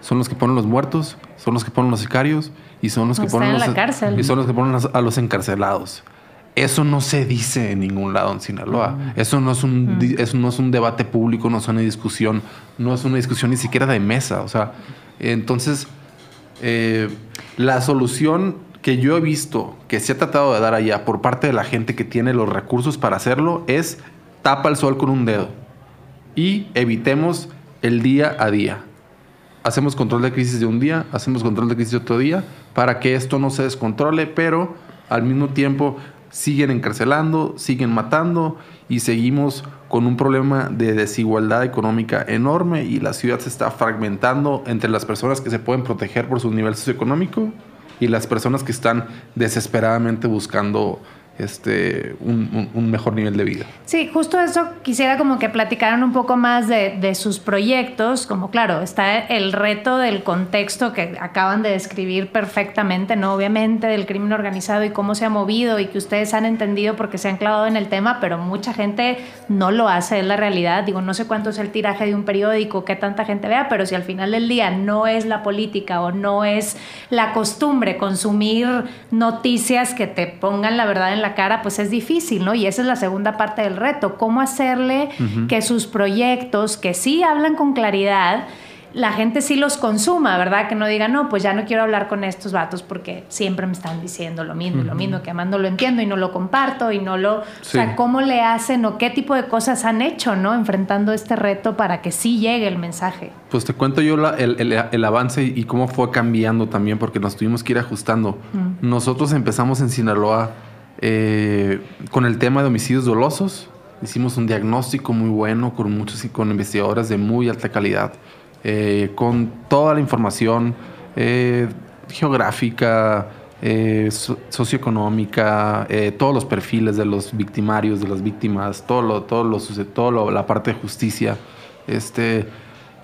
son los que ponen los muertos, son los que ponen los sicarios y son los que Están ponen en los, la cárcel. y son los que ponen a los encarcelados. Eso no se dice en ningún lado en Sinaloa. Eso no es un di- eso no es un debate público, no es una discusión, no es una discusión ni siquiera de mesa. O sea, entonces eh, la solución que yo he visto que se ha tratado de dar allá por parte de la gente que tiene los recursos para hacerlo es tapa el sol con un dedo y evitemos el día a día. Hacemos control de crisis de un día, hacemos control de crisis de otro día, para que esto no se descontrole, pero al mismo tiempo siguen encarcelando, siguen matando y seguimos con un problema de desigualdad económica enorme y la ciudad se está fragmentando entre las personas que se pueden proteger por su nivel socioeconómico y las personas que están desesperadamente buscando este, un, un- mejor nivel de vida. Sí, justo eso quisiera como que platicaran un poco más de, de sus proyectos, como claro, está el reto del contexto que acaban de describir perfectamente, ¿no? Obviamente del crimen organizado y cómo se ha movido y que ustedes han entendido porque se han clavado en el tema, pero mucha gente no lo hace, es la realidad. Digo, no sé cuánto es el tiraje de un periódico, qué tanta gente vea, pero si al final del día no es la política o no es la costumbre consumir noticias que te pongan la verdad en la cara, pues es difícil, ¿no? Y esa es la segunda parte del reto, cómo hacerle que sus proyectos, que sí hablan con claridad, la gente sí los consuma, ¿verdad? Que no diga, no, pues ya no quiero hablar con estos vatos porque siempre me están diciendo lo mismo, lo mismo, que además no lo entiendo y no lo comparto y no lo... O sea. ¿cómo le hacen o qué tipo de cosas han hecho, ¿no? Enfrentando este reto para que sí llegue el mensaje. Pues te cuento yo la- el, el- el avance y cómo fue cambiando también, porque nos tuvimos que ir ajustando. Nosotros empezamos en Sinaloa eh, con el tema de homicidios dolosos. Hicimos un diagnóstico muy bueno con muchos y con investigadores de muy alta calidad, eh, con toda la información eh, geográfica, so- socioeconómica, todos los perfiles de los victimarios, de las víctimas, todo lo, todo lo, todo lo- la parte de justicia. Este,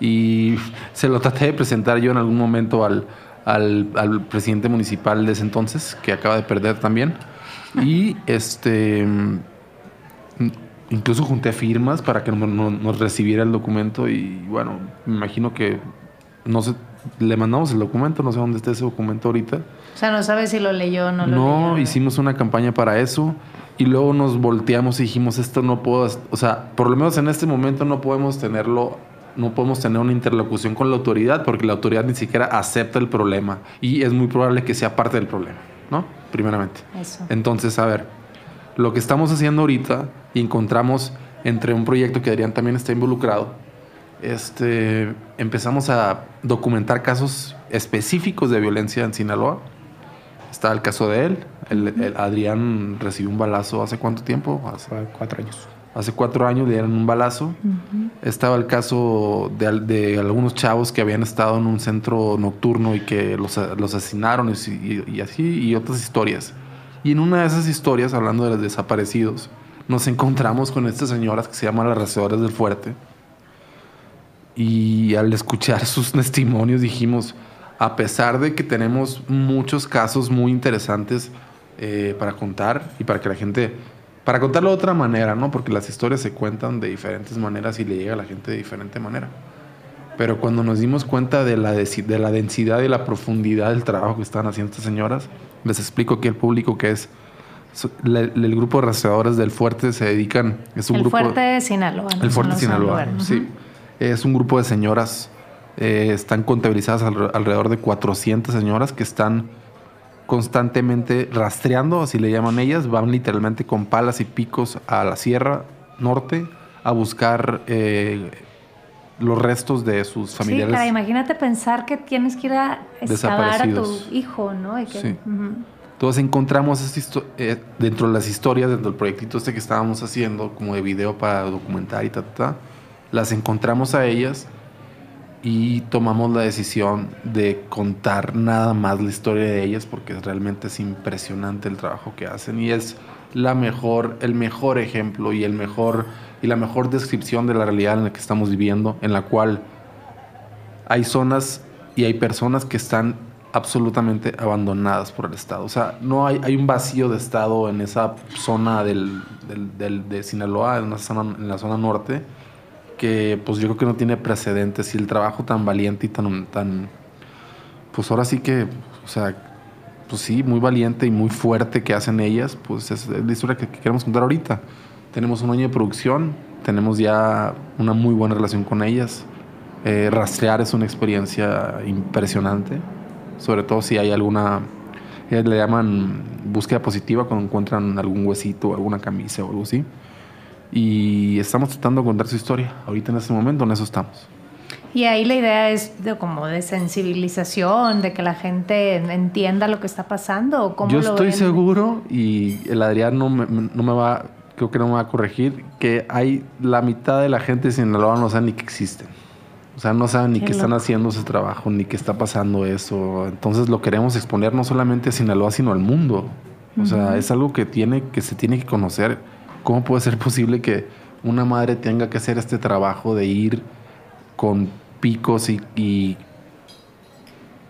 y se lo traté de presentar yo en algún momento al, al, al presidente municipal de ese entonces, que acaba de perder también. Y este mm, incluso junté firmas para que no- no- nos recibiera el documento y bueno, me imagino que no sé, le mandamos el documento, no sé dónde está ese documento ahorita. O sea, no sabes si lo leyó o no lo No, leyó. hicimos una campaña para eso y luego nos volteamos y dijimos, esto no puedo, o sea, por lo menos en este momento no podemos tenerlo, no podemos tener una interlocución con la autoridad porque la autoridad ni siquiera acepta el problema y es muy probable que sea parte del problema, ¿no? Primeramente. Eso. Entonces, a ver, lo que estamos haciendo ahorita y encontramos entre un proyecto que Adrián también está involucrado, este, empezamos a documentar casos específicos de violencia en Sinaloa. Está el caso de él. El, el Adrián recibió un balazo hace cuánto tiempo? Hace, Hace cuatro años. Hace cuatro años le dieron un balazo. Estaba el caso de, al- de algunos chavos que habían estado en un centro nocturno y que los, los asesinaron y, así, y otras historias. Y en una de esas historias, hablando de los desaparecidos, nos encontramos con estas señoras que se llaman las recedoras del fuerte. Y al escuchar <laughs> sus testimonios dijimos, a pesar de que tenemos muchos casos muy interesantes eh, para contar y para que la gente, para contarlo de otra manera, ¿no? Porque las historias se cuentan de diferentes maneras y le llega a la gente de diferente manera. Pero cuando nos dimos cuenta de la, de la densidad y la profundidad del trabajo que están haciendo estas señoras, les explico aquí al público que es el, grupo de rastreadores del Fuerte se dedican. Es un el grupo, Fuerte de Sinaloa. El Fuerte de Sinaloa, sí. Es un grupo de señoras, eh, están contabilizadas alrededor de 400 señoras que están constantemente rastreando, así le llaman ellas, van literalmente con palas y picos a la sierra norte a buscar eh, los restos de sus familiares. Sí, imagínate pensar que tienes que ir a excavar a tu hijo, ¿no? sí. Entonces encontramos eh, dentro de las historias, dentro del proyectito este que estábamos haciendo, como de video para documentar y ta, ta, las encontramos a ellas y tomamos la decisión de contar nada más la historia de ellas porque realmente es impresionante el trabajo que hacen y es la mejor, el mejor ejemplo y el mejor y la mejor descripción de la realidad en la que estamos viviendo, en la cual hay zonas y hay personas que están absolutamente abandonadas por el Estado. O sea, no hay, hay un vacío de Estado en esa zona del, del, de Sinaloa, en, zona, en la zona norte, que pues yo creo que no tiene precedentes y el trabajo tan valiente y tan, tan pues ahora sí que, o sea, pues sí, muy valiente y muy fuerte que hacen ellas, pues es la historia que queremos contar ahorita. Tenemos un año de producción, tenemos ya una muy buena relación con ellas. Eh, rastrear es una experiencia impresionante, sobre todo si hay alguna, ellas le llaman búsqueda positiva cuando encuentran algún huesito, alguna camisa o algo así. Y estamos tratando de contar su historia. Ahorita en este momento en eso estamos. Y ahí la idea es de, como de sensibilización, de que la gente entienda lo que está pasando. ¿cómo Yo estoy seguro, y el Adrián no me, no me va creo que no me va a corregir, que hay la mitad de la gente de Sinaloa no sabe ni que existen. O sea, no saben ni que están haciendo ese trabajo, ni que está pasando eso. Entonces lo queremos exponer no solamente a Sinaloa, sino al mundo. O sea, es algo que, tiene, que se tiene que conocer. ¿Cómo puede ser posible que una madre tenga que hacer este trabajo de ir con picos y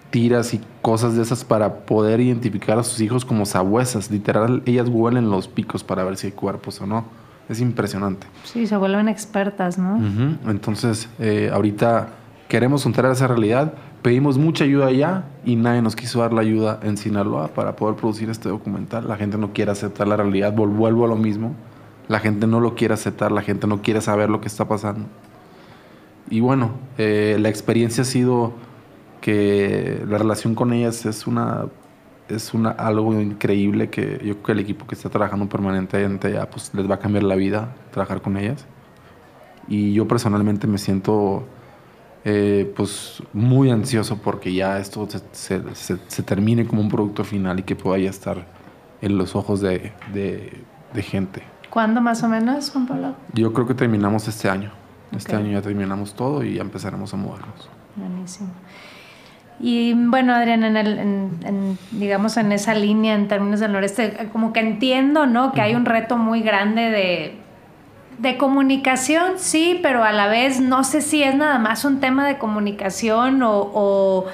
tiras y cosas de esas para poder identificar a sus hijos como sabuesas. Literal, ellas huelen los picos para ver si hay cuerpos o no. Es impresionante. Sí, se vuelven expertas, ¿no? Entonces, eh, ahorita queremos contar esa realidad. Pedimos mucha ayuda allá y nadie nos quiso dar la ayuda en Sinaloa para poder producir este documental. La gente no quiere aceptar la realidad. Vuelvo a lo mismo. La gente no lo quiere aceptar, la gente no quiere saber lo que está pasando. Y bueno, eh, la experiencia ha sido que la relación con ellas es una es una, algo increíble que yo creo que el equipo que está trabajando permanentemente allá pues les va a cambiar la vida trabajar con ellas y yo personalmente me siento eh, pues muy ansioso porque ya esto se, se, termine como un producto final y que pueda ya estar en los ojos de, de, gente. ¿Cuándo más o menos, Juan Pablo? Yo creo que terminamos este año. Este año ya terminamos todo y ya empezaremos a movernos. Buenísimo. Y bueno, Adrián, en el, digamos en esa línea en términos del noreste, como que entiendo, ¿no? Que hay un reto muy grande de, de comunicación, sí, pero a la vez no sé si es nada más un tema de comunicación o,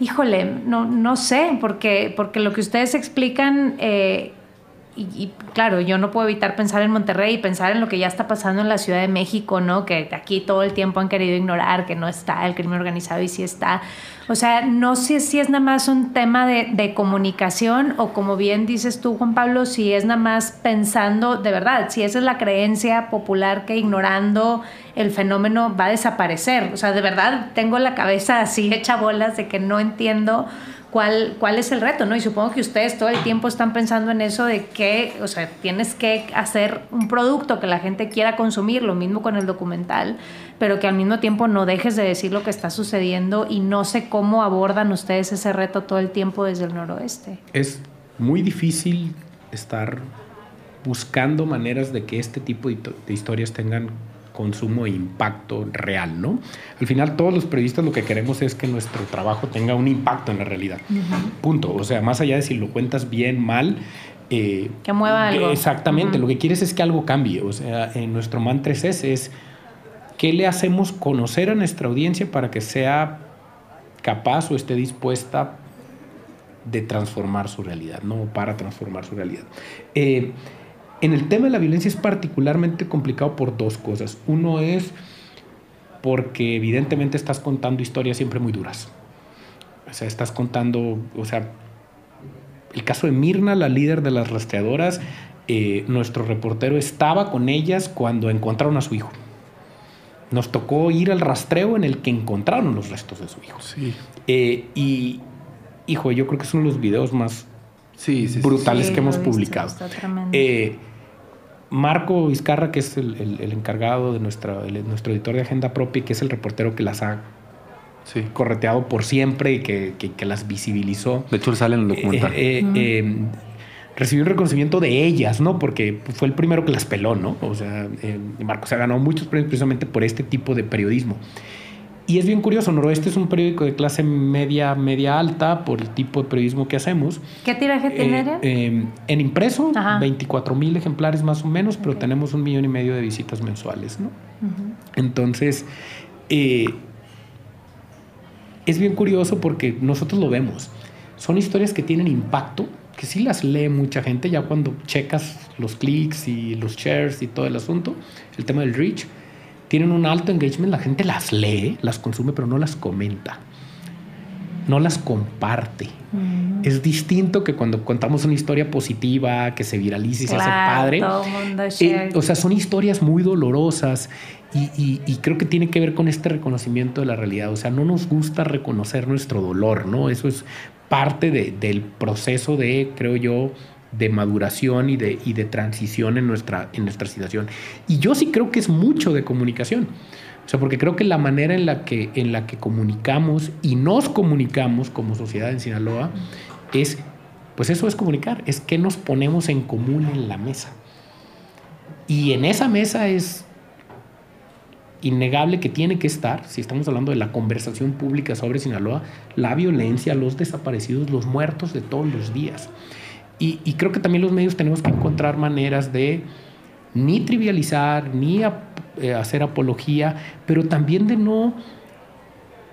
híjole, no, no sé, porque, porque lo que ustedes explican eh, y, claro, yo no puedo evitar pensar en Monterrey y pensar en lo que ya está pasando en la Ciudad de México, ¿no? Que aquí todo el tiempo han querido ignorar que no está el crimen organizado y sí está. O sea, no sé si es nada más un tema de, de comunicación o como bien dices tú, Juan Pablo, si es nada más pensando, de verdad, si esa es la creencia popular que ignorando el fenómeno va a desaparecer. O sea, de verdad tengo la cabeza así hecha bolas de que no entiendo cuál, cuál es el reto, ¿no? Y supongo que ustedes todo el tiempo están pensando en eso de que, o sea, tienes que hacer un producto que la gente quiera consumir, lo mismo con el documental, pero que al mismo tiempo no dejes de decir lo que está sucediendo y no sé cómo abordan ustedes ese reto todo el tiempo desde el noroeste. Es muy difícil estar buscando maneras de que este tipo de historias tengan consumo e impacto real, ¿no? Al final todos los periodistas lo que queremos es que nuestro trabajo tenga un impacto en la realidad. Punto. O sea, más allá de si lo cuentas bien, mal, eh, que mueva algo. Exactamente, lo que quieres es que algo cambie. O sea, en nuestro mantra es, es qué le hacemos conocer a nuestra audiencia para que sea capaz o esté dispuesta de transformar su realidad, no para transformar su realidad. Eh, en el tema de la violencia es particularmente complicado por dos cosas. Uno es porque evidentemente estás contando historias siempre muy duras. O sea, estás contando, o sea, el caso de Mirna, la líder de las rastreadoras, eh, nuestro reportero estaba con ellas cuando encontraron a su hijo. Nos tocó ir al rastreo en el que encontraron los restos de su hijo. Sí. Eh, y, hijo, yo creo que es uno de los videos más Sí, sí, sí. brutales Sí, que hemos visto, publicado. está tremendo. Eh, Marco Vizcarra, que es el, el- el encargado de nuestra, el- nuestro editor de Agenda Propia, y que es el reportero que las ha Sí. correteado por siempre y que, que- que las visibilizó. De hecho, sale en el documental. Eh, eh, eh, recibió un reconocimiento de ellas, ¿no? Porque fue el primero que las peló, ¿no? O sea, eh, Marco se ha ganado muchos premios precisamente por este tipo de periodismo. Y es bien curioso, Noroeste es un periódico de clase media, media alta por el tipo de periodismo que hacemos. ¿Qué tiraje tiene? Eh, Ariel? eh, en impreso, Ajá. 24 mil ejemplares más o menos, pero tenemos un millón y medio de visitas mensuales, ¿no? Entonces, eh, es bien curioso porque nosotros lo vemos. Son historias que tienen impacto, que sí las lee mucha gente, ya cuando checas los clics y los shares y todo el asunto, el tema del reach, tienen un alto engagement, la gente las lee, las consume, pero no las comenta, no las comparte. Mm. Es distinto que cuando contamos una historia positiva, que se viraliza y se hace Claro, padre. todo mundo Eh, o sea, son historias muy dolorosas y, y- y creo que tiene que ver con este reconocimiento de la realidad. O sea, no nos gusta reconocer nuestro dolor, ¿no? Eso es parte de- del proceso de, creo yo, de maduración y de, y de transición en nuestra, en nuestra situación. Y yo sí creo que es mucho de comunicación. O sea, porque creo que la manera en la que, en la que comunicamos y nos comunicamos como sociedad en Sinaloa es, pues eso es comunicar, es que nos ponemos en común en la mesa. Y en esa mesa es innegable que tiene que estar, si estamos hablando de la conversación pública sobre Sinaloa, la violencia, los desaparecidos, los muertos de todos los días. Y, y creo que también los medios tenemos que encontrar maneras de ni trivializar, ni ap- eh, hacer apología, pero también de no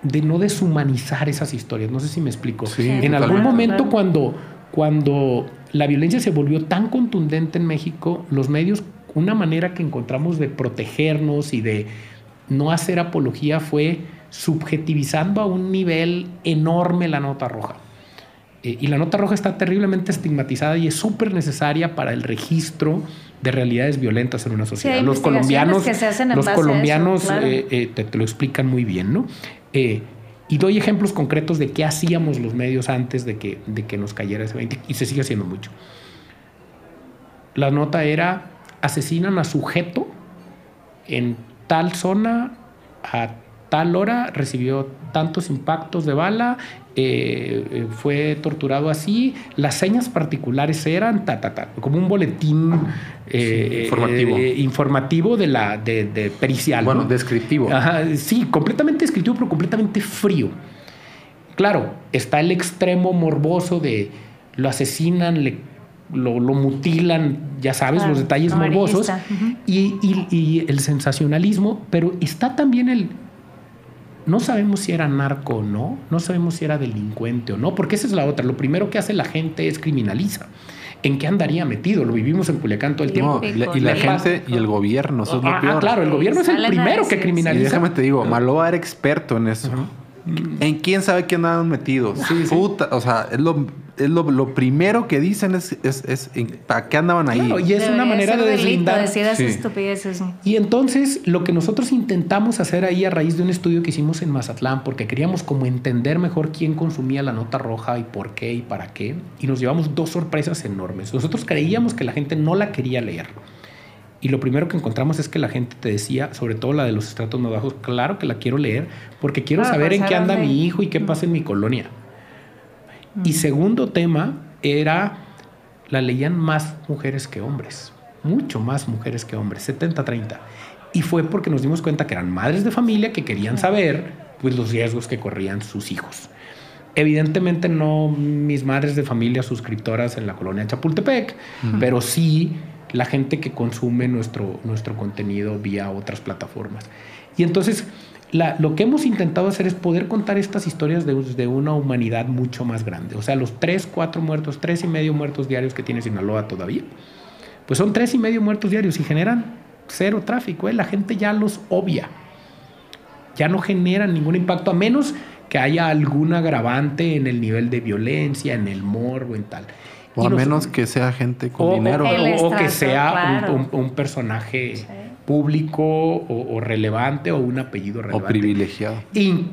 de no deshumanizar esas historias. No sé si me explico. Sí, en totalmente. algún momento cuando, cuando la violencia se volvió tan contundente en México, los medios, una manera que encontramos de protegernos y de no hacer apología fue subjetivizando a un nivel enorme la nota roja. Eh, y la nota roja está terriblemente estigmatizada y es súper necesaria para el registro de realidades violentas en una sociedad. los colombianos, que se hacen en los eso, colombianos claro. eh, eh, te, te lo explican muy bien, ¿no? Eh, y doy ejemplos concretos de qué hacíamos los medios antes de que, de que nos cayera ese 20 y se sigue haciendo mucho. La nota era asesinan a sujeto en tal zona a tal hora, recibió tantos impactos de bala, eh, fue torturado así, las señas particulares eran ta, ta, ta, como un boletín eh, informativo. eh, informativo de la de, de pericial. bueno, ¿no? descriptivo. Ajá, sí, completamente descriptivo, pero completamente frío. Claro, está el extremo morboso de lo asesinan, le- lo, lo mutilan, ya sabes, Claro, los detalles morbosos, y el sensacionalismo, pero está también el... No sabemos si era narco o no, no sabemos si era delincuente o no, porque esa es la otra. Lo primero que hace la gente es criminaliza. ¿En qué andaría metido? Lo vivimos en Culiacán todo el tiempo. No, y la, y la Le gente y el gobierno, eso es lo Ah, peor. claro, el gobierno es el primero que sí. Y criminaliza. déjame te digo, Maloa era experto en eso. En quién sabe qué andaban metidos. Sí, sí. Puta, o sea, es lo, es lo, lo primero que dicen es, es, es ¿para qué andaban ahí? Claro, y es una manera de deslindar. decir Sí. estupideces. Y entonces lo que nosotros intentamos hacer ahí a raíz de un estudio que hicimos en Mazatlán, porque queríamos como entender mejor quién consumía la nota roja y por qué y para qué, y nos llevamos dos sorpresas enormes. Nosotros creíamos que la gente no la quería leer. Y lo primero que encontramos es que la gente te decía, sobre todo la de los estratos más bajos, claro que la quiero leer porque quiero Ah, saber en qué ¿a anda mi hijo y qué pasa en mi colonia. Y segundo tema era, la leían más mujeres que hombres, mucho más mujeres que hombres, 70-30. Y fue porque nos dimos cuenta que eran madres de familia que querían saber pues, los riesgos que corrían sus hijos. Evidentemente no mis madres de familia suscriptoras en la colonia Chapultepec, pero sí la gente que consume nuestro, nuestro contenido vía otras plataformas. Y entonces lo que hemos intentado hacer es poder contar estas historias de, una humanidad mucho más grande. O sea, los tres, cuatro muertos, tres y medio muertos diarios que tiene Sinaloa todavía, pues son tres y medio muertos diarios y generan cero tráfico. ¿eh? La gente ya los obvia. Ya no generan ningún impacto, a menos que haya algún agravante en el nivel de violencia, en el morbo, en tal. O a menos que sea gente con dinero. O, que sea un, personaje público o, relevante o un apellido relevante. O privilegiado.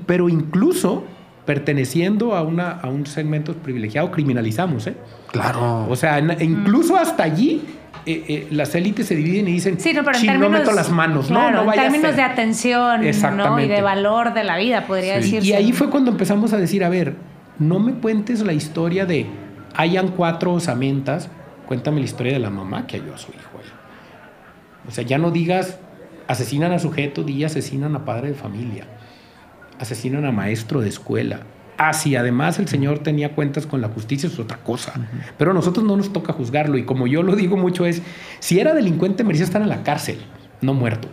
pero incluso perteneciendo a, una, a un segmento privilegiado, criminalizamos, ¿eh? Claro. O sea, incluso hasta allí eh, eh, las élites se dividen y dicen, sí, no, pero en términos, no meto las manos, ¿no? No en términos de atención ¿no? y de valor de la vida, podría decir decirse. Y ahí fue cuando empezamos a decir, a ver, no me cuentes la historia de hayan cuatro osamentas, cuéntame la historia de la mamá que halló a su hijo ahí. O sea, ya no digas asesinan a sujeto, di asesinan a padre de familia, asesinan a maestro de escuela. Ah, si además el señor tenía cuentas con la justicia, es otra cosa. Pero a nosotros no nos toca juzgarlo. Y como yo lo digo mucho, es: si era delincuente, merecía estar en la cárcel, no muerto.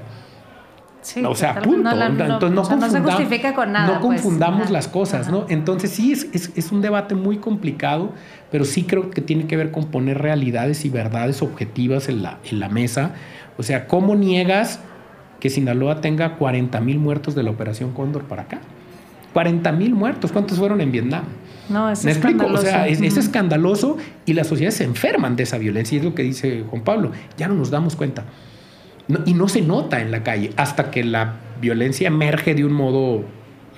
O sea, punto. Entonces no, se justifica con nada. No pues. confundamos las cosas, ¿no? Entonces sí es, es, es, un debate muy complicado, pero sí creo que tiene que ver con poner realidades y verdades objetivas en la, en la mesa. O sea, ¿cómo niegas que Sinaloa tenga 40 mil muertos de la Operación Cóndor para acá? 40 mil muertos. ¿Cuántos fueron en Vietnam? No, es ¿Me escandaloso. O sea, es, escandaloso y las sociedades se enferman de esa violencia. Y es lo que dice Juan Pablo. Ya no nos damos cuenta. Y no se nota en la calle hasta que la violencia emerge de un modo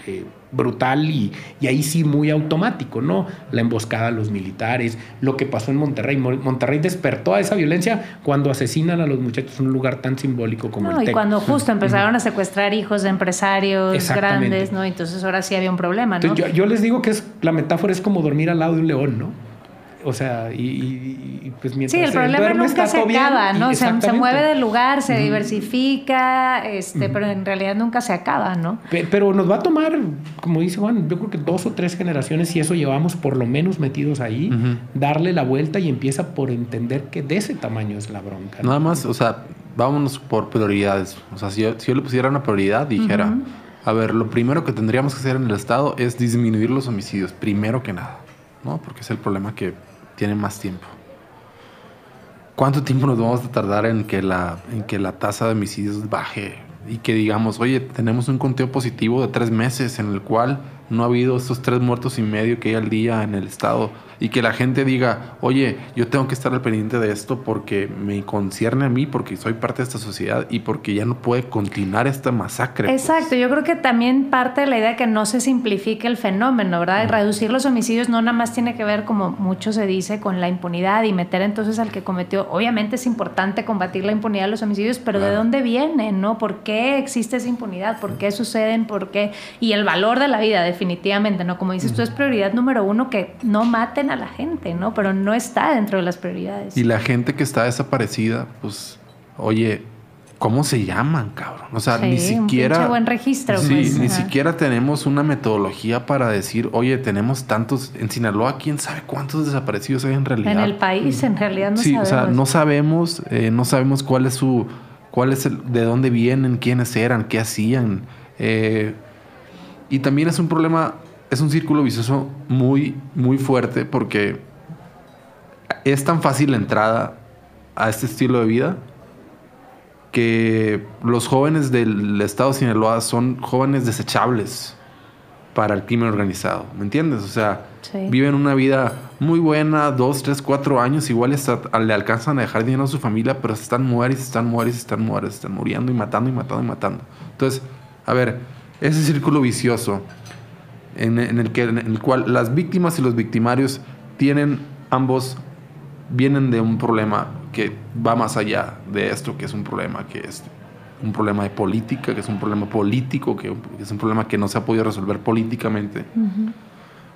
eh, brutal y, ahí sí muy automático, ¿no? La emboscada a los militares, lo que pasó en Monterrey. Monterrey despertó a esa violencia cuando asesinan a los muchachos en un lugar tan simbólico como el Y cuando justo empezaron a secuestrar hijos de empresarios grandes, ¿no? Entonces ahora sí había un problema, ¿no? yo, yo, les digo que es, la metáfora es como dormir al lado de un león, ¿no? O sea, y, pues mientras Sí, el problema nunca se acaba, ¿no? Se, se, mueve del lugar, se diversifica, este, pero en realidad nunca se acaba, ¿no? Pero nos va a tomar, como dice Juan, yo creo que dos o tres generaciones, si eso llevamos por lo menos metidos ahí, darle la vuelta y empieza por entender que de ese tamaño es la bronca. Nada más, o sea, vámonos por prioridades. O sea, si yo, si yo le pusiera una prioridad, dijera, a ver, lo primero que tendríamos que hacer en el Estado es disminuir los homicidios, primero que nada, ¿no? Porque es el problema que tienen más tiempo. ¿Cuánto tiempo nos vamos a tardar en que la, en que la tasa de homicidios baje? Y que digamos, oye, tenemos un conteo positivo de tres meses en el cual no ha habido estos tres muertos y medio que hay al día en el estado y que la gente diga, oye, yo tengo que estar al pendiente de esto porque me concierne a mí, porque soy parte de esta sociedad y porque ya no puede continuar esta masacre. Pues. Exacto, yo creo que también parte de la idea de que no se simplifique el fenómeno, ¿verdad? Y reducir los homicidios no nada más tiene que ver, como mucho se dice, con la impunidad y meter entonces al que cometió. Obviamente es importante combatir la impunidad de los homicidios, pero ¿de dónde viene, no? ¿Por qué existe esa impunidad? ¿Por qué suceden? ¿Por qué? Y el valor de la vida, definitivamente, ¿no? Como dices tú, es prioridad número uno que no maten a la gente, ¿no? Pero no está dentro de las prioridades. Y la gente que está desaparecida, pues, oye, ¿cómo se llaman, cabrón? O sea, ni siquiera. Un buen registro. Sí, pues, ni siquiera tenemos una metodología para decir, oye, tenemos tantos. En Sinaloa, quién sabe cuántos desaparecidos hay en realidad. En el país, en realidad no sí, sabemos. o sea, no sabemos, eh, no sabemos cuál es su. cuál es el. de dónde vienen, quiénes eran, qué hacían. Eh, y también es un problema es un círculo vicioso muy, muy fuerte porque es tan fácil la entrada a este estilo de vida que los jóvenes del estado de Sinaloa son jóvenes desechables para el crimen organizado, ¿me entiendes? O sea, viven una vida muy buena, dos, tres, cuatro años, igual le alcanzan a dejar dinero a su familia, pero se están muertos, están muertos, están muertos, están muriendo y matando y matando y matando. Entonces, a ver, ese círculo vicioso en, el que, en el cual las víctimas y los victimarios tienen ambos, vienen de un problema que va más allá de esto, que es un problema que es un problema de política, que es un problema político, que, es un problema que no se ha podido resolver políticamente.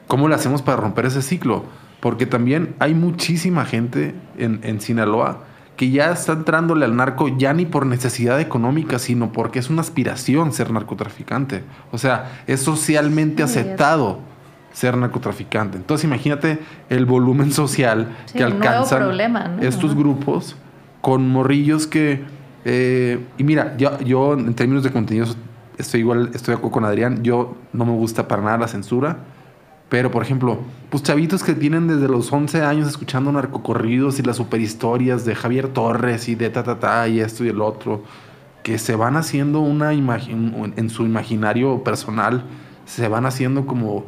¿Cómo le hacemos para romper ese ciclo? Porque también hay muchísima gente en, en Sinaloa que ya está entrándole al narco ya ni por necesidad económica, sino porque es una aspiración ser narcotraficante. O sea, es socialmente aceptado ser narcotraficante. Entonces imagínate el volumen social que alcanzan estos grupos con morrillos que... Eh, y mira, yo, yo en términos de contenidos estoy igual, estoy de acuerdo con Adrián. Yo no me gusta para nada la censura. Pero, por ejemplo, pues chavitos que tienen desde los 11 años escuchando narcocorridos y las superhistorias de Javier Torres y de ta, ta, ta, y esto y el otro, que se van haciendo una imagen, en su imaginario personal, se van haciendo como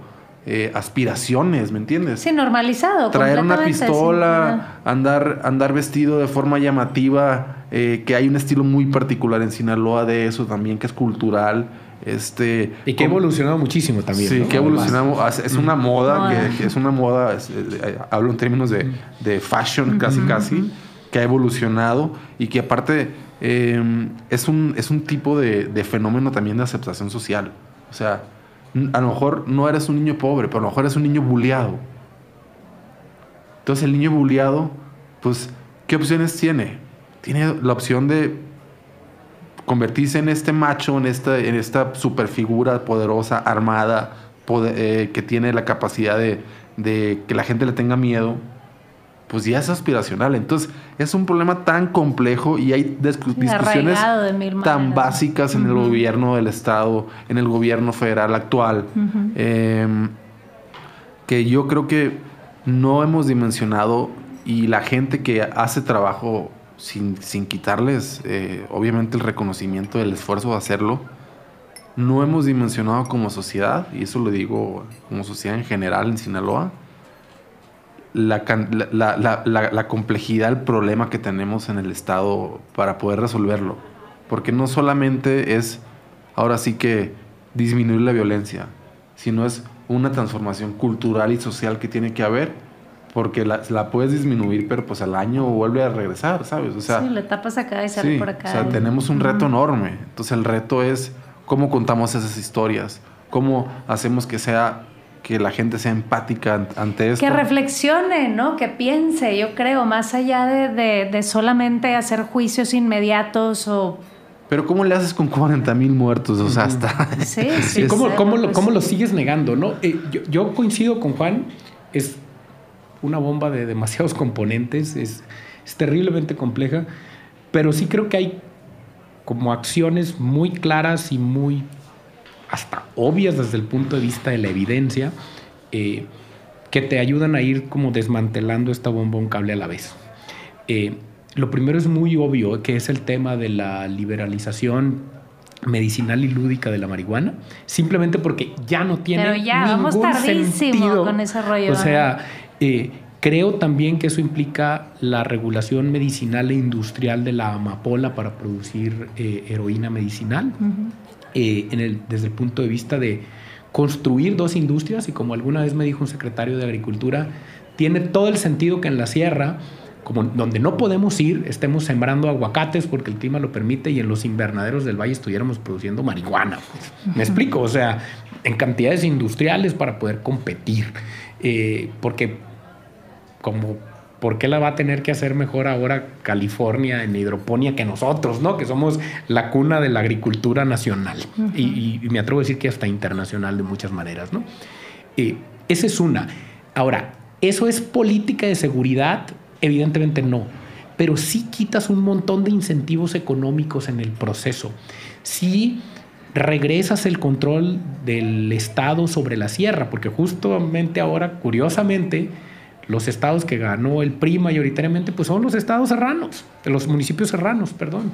eh, aspiraciones, ¿me entiendes? Sí, normalizado. Traer una pistola, andar, andar vestido de forma llamativa, eh, que hay un estilo muy particular en Sinaloa de eso también, que es cultural. Este, y que ha evolucionado muchísimo también. Sí, que ha evolucionado. Es una moda, Que, es una moda, eh, hablo en términos de, fashion casi casi, que ha evolucionado y que aparte em, es, un, es un tipo de, de fenómeno también de aceptación social. O sea, a lo mejor no eres un niño pobre, pero a lo mejor eres un niño bulleado. Entonces el niño bulleado, pues, ¿qué opciones tiene? Tiene la opción de convertirse en este macho, en esta, en esta superfigura poderosa, armada, eh, que tiene la capacidad de, de que la gente le tenga miedo pues ya es aspiracional. Entonces, es un problema tan complejo y hay discusiones tan básicas en el gobierno del Estado, en el gobierno federal actual, em, que yo creo que no hemos dimensionado y la gente que hace trabajo sin, quitarles, eh, obviamente, el reconocimiento del esfuerzo de hacerlo, no hemos dimensionado como sociedad, y eso lo digo como sociedad en general en Sinaloa, la, la, complejidad del problema que tenemos en el Estado para poder resolverlo. Porque no solamente es, ahora sí que, disminuir la violencia, sino es una transformación cultural y social que tiene que haber, porque la, puedes disminuir, pero pues al año vuelve a regresar, ¿sabes? O sea, sí, le tapas acá y sale por acá. O sea, tenemos un reto enorme. Entonces el reto es cómo contamos esas historias, cómo hacemos que sea que la gente sea empática ante esto. Que reflexione, ¿no? Que piense, yo creo, más allá de, solamente hacer juicios inmediatos o... Pero ¿cómo le haces con 40 mil muertos? O sea, hasta... Sí, <laughs> sí. ¿Cómo, lo, ¿Cómo, lo, sigues negando, no? Eh, yo, coincido con Juan, es una bomba de demasiados <laughs> componentes, es, es terriblemente compleja, pero sí creo que hay como acciones muy claras y muy hasta obvias desde el punto de vista de la evidencia, eh, que te ayudan a ir como desmantelando esta bomba un cable a la vez. Eh, lo primero es muy obvio, que es el tema de la liberalización medicinal y lúdica de la marihuana, simplemente porque ya no tiene Pero ya, vamos tardísimo con ese rollo. O sea, eh, creo también que eso implica la regulación medicinal e industrial de la amapola para producir heroína medicinal. Eh, en el, desde el punto de vista de construir dos industrias y como alguna vez me dijo un secretario de Agricultura, tiene todo el sentido que en la sierra, como donde no podemos ir, estemos sembrando aguacates porque el clima lo permite y en los invernaderos del valle estuviéramos produciendo marihuana. Me explico, o sea, en cantidades industriales para poder competir, eh, porque como ¿por qué la va a tener que hacer mejor ahora California en hidroponía que nosotros, ¿no? Que somos la cuna de la agricultura nacional y, me atrevo a decir que hasta internacional de muchas maneras, ¿no? Eh, esa es una. Ahora, ¿eso es política de seguridad? Evidentemente no, pero sí quitas un montón de incentivos económicos en el proceso. Sí regresas el control del Estado sobre la sierra, porque justamente ahora, curiosamente, los estados que ganó el PRI mayoritariamente, pues son los estados serranos, los municipios serranos, perdón.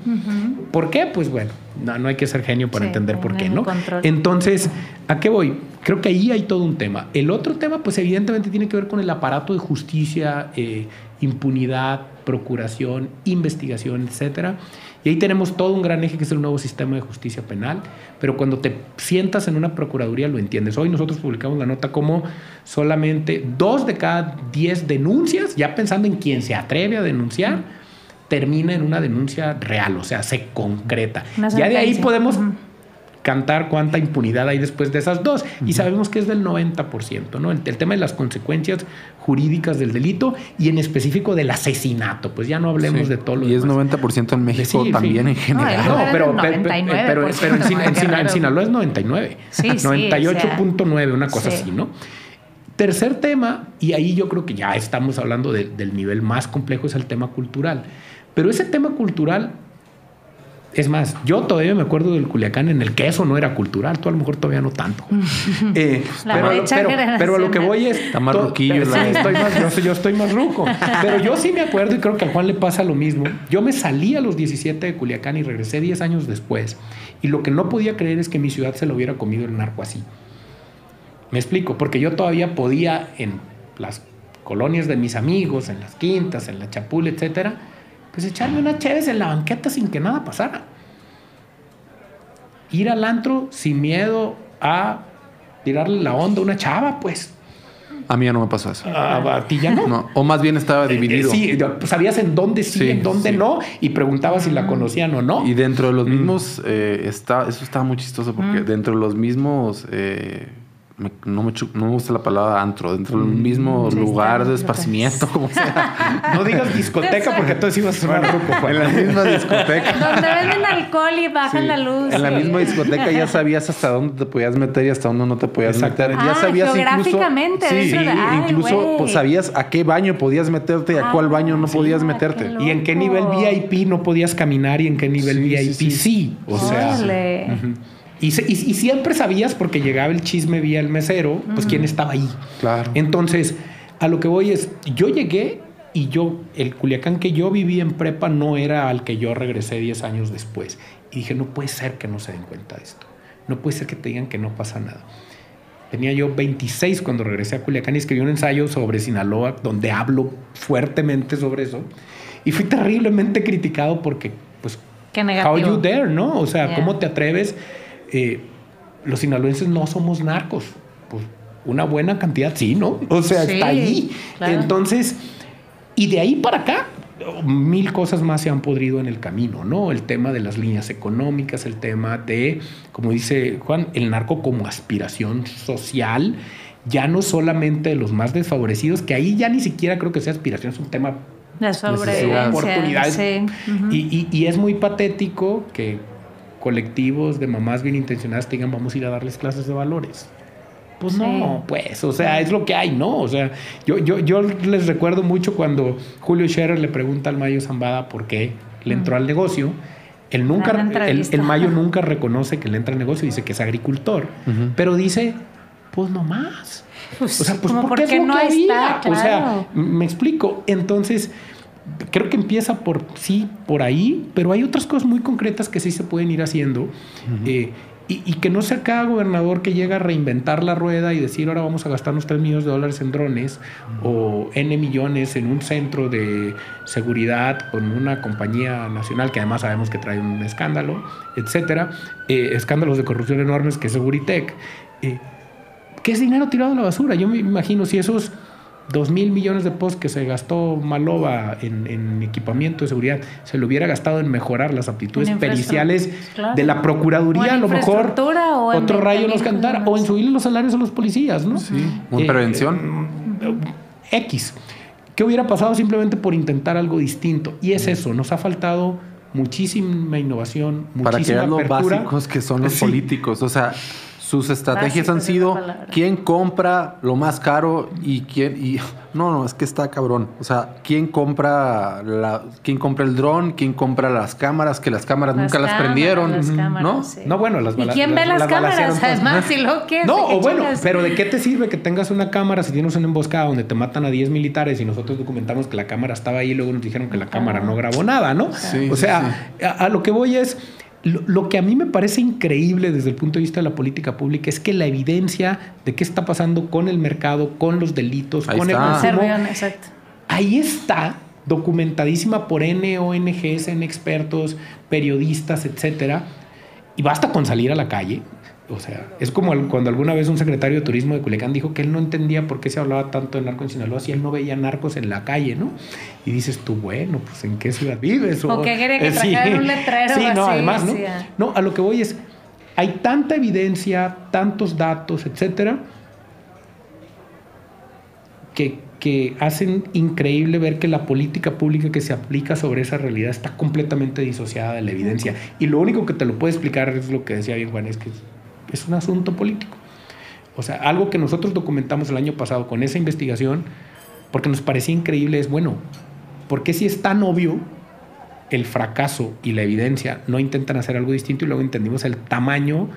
¿Por qué? Pues bueno, no, hay que ser genio para entender por qué, ¿no? Entonces, ¿a qué voy? Creo que ahí hay todo un tema. El otro tema, pues evidentemente tiene que ver con el aparato de justicia, eh, impunidad, procuración, investigación, etcétera. Y ahí tenemos todo un gran eje que es el nuevo sistema de justicia penal, pero cuando te sientas en una procuraduría lo entiendes. Hoy nosotros publicamos la nota como solamente dos de cada diez denuncias, ya pensando en quién se atreve a denunciar, termina en una denuncia real, o sea, se concreta. Ya de ahí podemos cantar cuánta impunidad hay después de esas dos. Y sabemos que es del 90%, ¿no? El, tema de las consecuencias jurídicas del delito y en específico del asesinato. Pues ya no hablemos de todo lo Y es 90% en México también en general. No, pero, pero, en, Sinaloa es 99. 98.9, una cosa así, ¿no? Tercer tema, y ahí yo creo que ya estamos hablando del nivel más complejo, es el tema cultural. Pero ese tema cultural Es más, yo todavía me acuerdo del Culiacán en el que eso no era cultural. Tú a lo mejor todavía no tanto. <laughs> Eh, La pero, pero- pero a lo que voy es... Está más ruquillo Sí, la- estoy más, yo, soy- yo estoy más ruco. <laughs> Pero yo sí me acuerdo y creo que a Juan le pasa lo mismo. Yo me salí a los 17 de Culiacán y regresé 10 años después. Y lo que no podía creer es que mi ciudad se lo hubiera comido el narco así. Me explico, porque yo todavía podía en las colonias de mis amigos, en las quintas, en la chapula, etcétera, pues echarme unas chéves en la banqueta sin que nada pasara. Ir al antro sin miedo a tirarle la onda a una chava, pues. A mí ya no me pasó eso. A, a ti ya no. No, o más bien estaba dividido. Eh, Sí, yo- sabías en dónde sí, Sí, en dónde sí. no, y preguntabas si la conocían o no. Y dentro de los mismos, eh, está, eso estaba muy chistoso porque dentro de los mismos, eh, me- no, me, no me gusta la palabra antro, dentro del mismo Sí, lugar está- de esparcimiento, como sea, <laughs> No digas discoteca porque entonces ibas a sonar Juan. en la misma discoteca. <laughs> Donde venden alcohol y bajan Sí, la luz. En la sí. misma discoteca ya sabías hasta dónde te podías meter y hasta dónde no te podías meter. Exactamente. Ya Ah, sabías incluso, geográficamente, sí, dentro de- ay, incluso güey. pues, sabías a qué baño podías meterte y a Ah, cuál baño no sí, podías qué meterte. Y en qué nivel VIP no podías caminar y en qué nivel Sí, VIP sí. sí, sí. O sea, Órale. Y, se- y- y siempre sabías porque llegaba el chisme vía el mesero, pues quién estaba ahí. Claro. Entonces, a lo que voy es, yo llegué y yo, el Culiacán que yo viví en prepa no era al que yo regresé 10 años después. Y dije, no puede ser que no se den cuenta de esto. No puede ser que te digan que no pasa nada. Tenía yo 26 cuando regresé a Culiacán y escribí un ensayo sobre Sinaloa donde hablo fuertemente sobre eso. Y fui terriblemente criticado porque, pues, Qué how negativo. you dare, ¿no? O sea, Yeah. ¿cómo te atreves? Eh, los sinaloenses no somos narcos. Pues una buena cantidad sí, ¿no? O sea, Sí, está ahí. claro. Entonces, y de ahí para acá, mil cosas más se han podrido en el camino, ¿no? El tema de las líneas económicas, el tema de, como dice Juan, el narco como aspiración social, ya no solamente de los más desfavorecidos, que ahí ya ni siquiera creo que sea aspiración, es un tema La sobrevivencia. oportunidades. Sí. Y, y- y es muy patético que colectivos de mamás bien intencionadas te digan vamos a ir a darles clases de valores. Pues Sí. no, pues, o sea, es lo que hay, ¿no? O sea, yo, yo, yo les recuerdo mucho cuando Julio Scherer le pregunta al Mayo Zambada por qué le entró al negocio. Él nunca, el, Mayo nunca reconoce que le entra al negocio, dice que es agricultor, Ujú. pero dice, pues no más. Pues, O sea, pues como porque es porque lo no que está, había. O sea, me explico. Entonces, creo que empieza por sí, por ahí, pero hay otras cosas muy concretas que sí se pueden ir haciendo. eh, y, y que no sea cada gobernador que llega a reinventar la rueda y decir ahora vamos a gastarnos 3 millones de dólares en drones o N millones en un centro de seguridad con una compañía nacional que además sabemos que trae un escándalo, etcétera, eh, escándalos de corrupción enormes que es Seguritech. eh, que es dinero tirado a la basura. Yo me imagino si esos dos mil millones de pesos que se gastó Malova en, en equipamiento de seguridad se lo hubiera gastado en mejorar las aptitudes periciales claro. de la Procuraduría, a lo mejor o otro rayo nos cantara, o en subirle los salarios a los policías, ¿no? Sí, en prevención. eh, X. ¿Qué hubiera pasado simplemente por intentar algo distinto? Y es eso, nos ha faltado muchísima innovación, para que muchísima vean lo apertura. básicos que son los Sí. políticos. O sea, sus estrategias Básicos han sido quién compra lo más caro y quién y no, no, es que está cabrón. O sea, quién compra la quién compra el dron, quién compra las cámaras, que las cámaras Las nunca las prendieron, las cámaras, ¿no? sí. No, bueno, las ¿Y quién ve las, cámaras? Además, <laughs> si lo que No, o bueno, pero ¿de qué te sirve que tengas una cámara si tienes una emboscada donde te matan a 10 militares y nosotros documentamos que la cámara estaba ahí y luego nos dijeron que la cámara no grabó nada, ¿no? Sí, o sí, sea, A, a lo que voy es, lo, lo que a mí me parece increíble desde el punto de vista de la política pública es que la evidencia de qué está pasando con el mercado, con los delitos, Ahí con el está. consumo, exacto. ahí está documentadísima por N ONGs, N expertos, periodistas, etcétera. Y basta con salir a la calle. O sea, es como el- cuando alguna vez un secretario de turismo de Culiacán dijo que él no entendía por qué se hablaba tanto de narco en Sinaloa si él no veía narcos en la calle, ¿no? Y dices tú, bueno, pues ¿en qué ciudad vives? O que quería que Eh, sí. un letrero Sí, no, así, además, ¿no? No, a lo que voy es, hay tanta evidencia, tantos datos, etcétera, que, que hacen increíble ver que la política pública que se aplica sobre esa realidad está completamente disociada de la evidencia. Y lo único que te lo puede explicar es lo que decía bien Juan, es que es un asunto político. O sea, algo que nosotros documentamos el año pasado con esa investigación, porque nos parecía increíble, es bueno, ¿por qué si es tan obvio el fracaso y la evidencia no intentan hacer algo distinto y luego entendimos el tamaño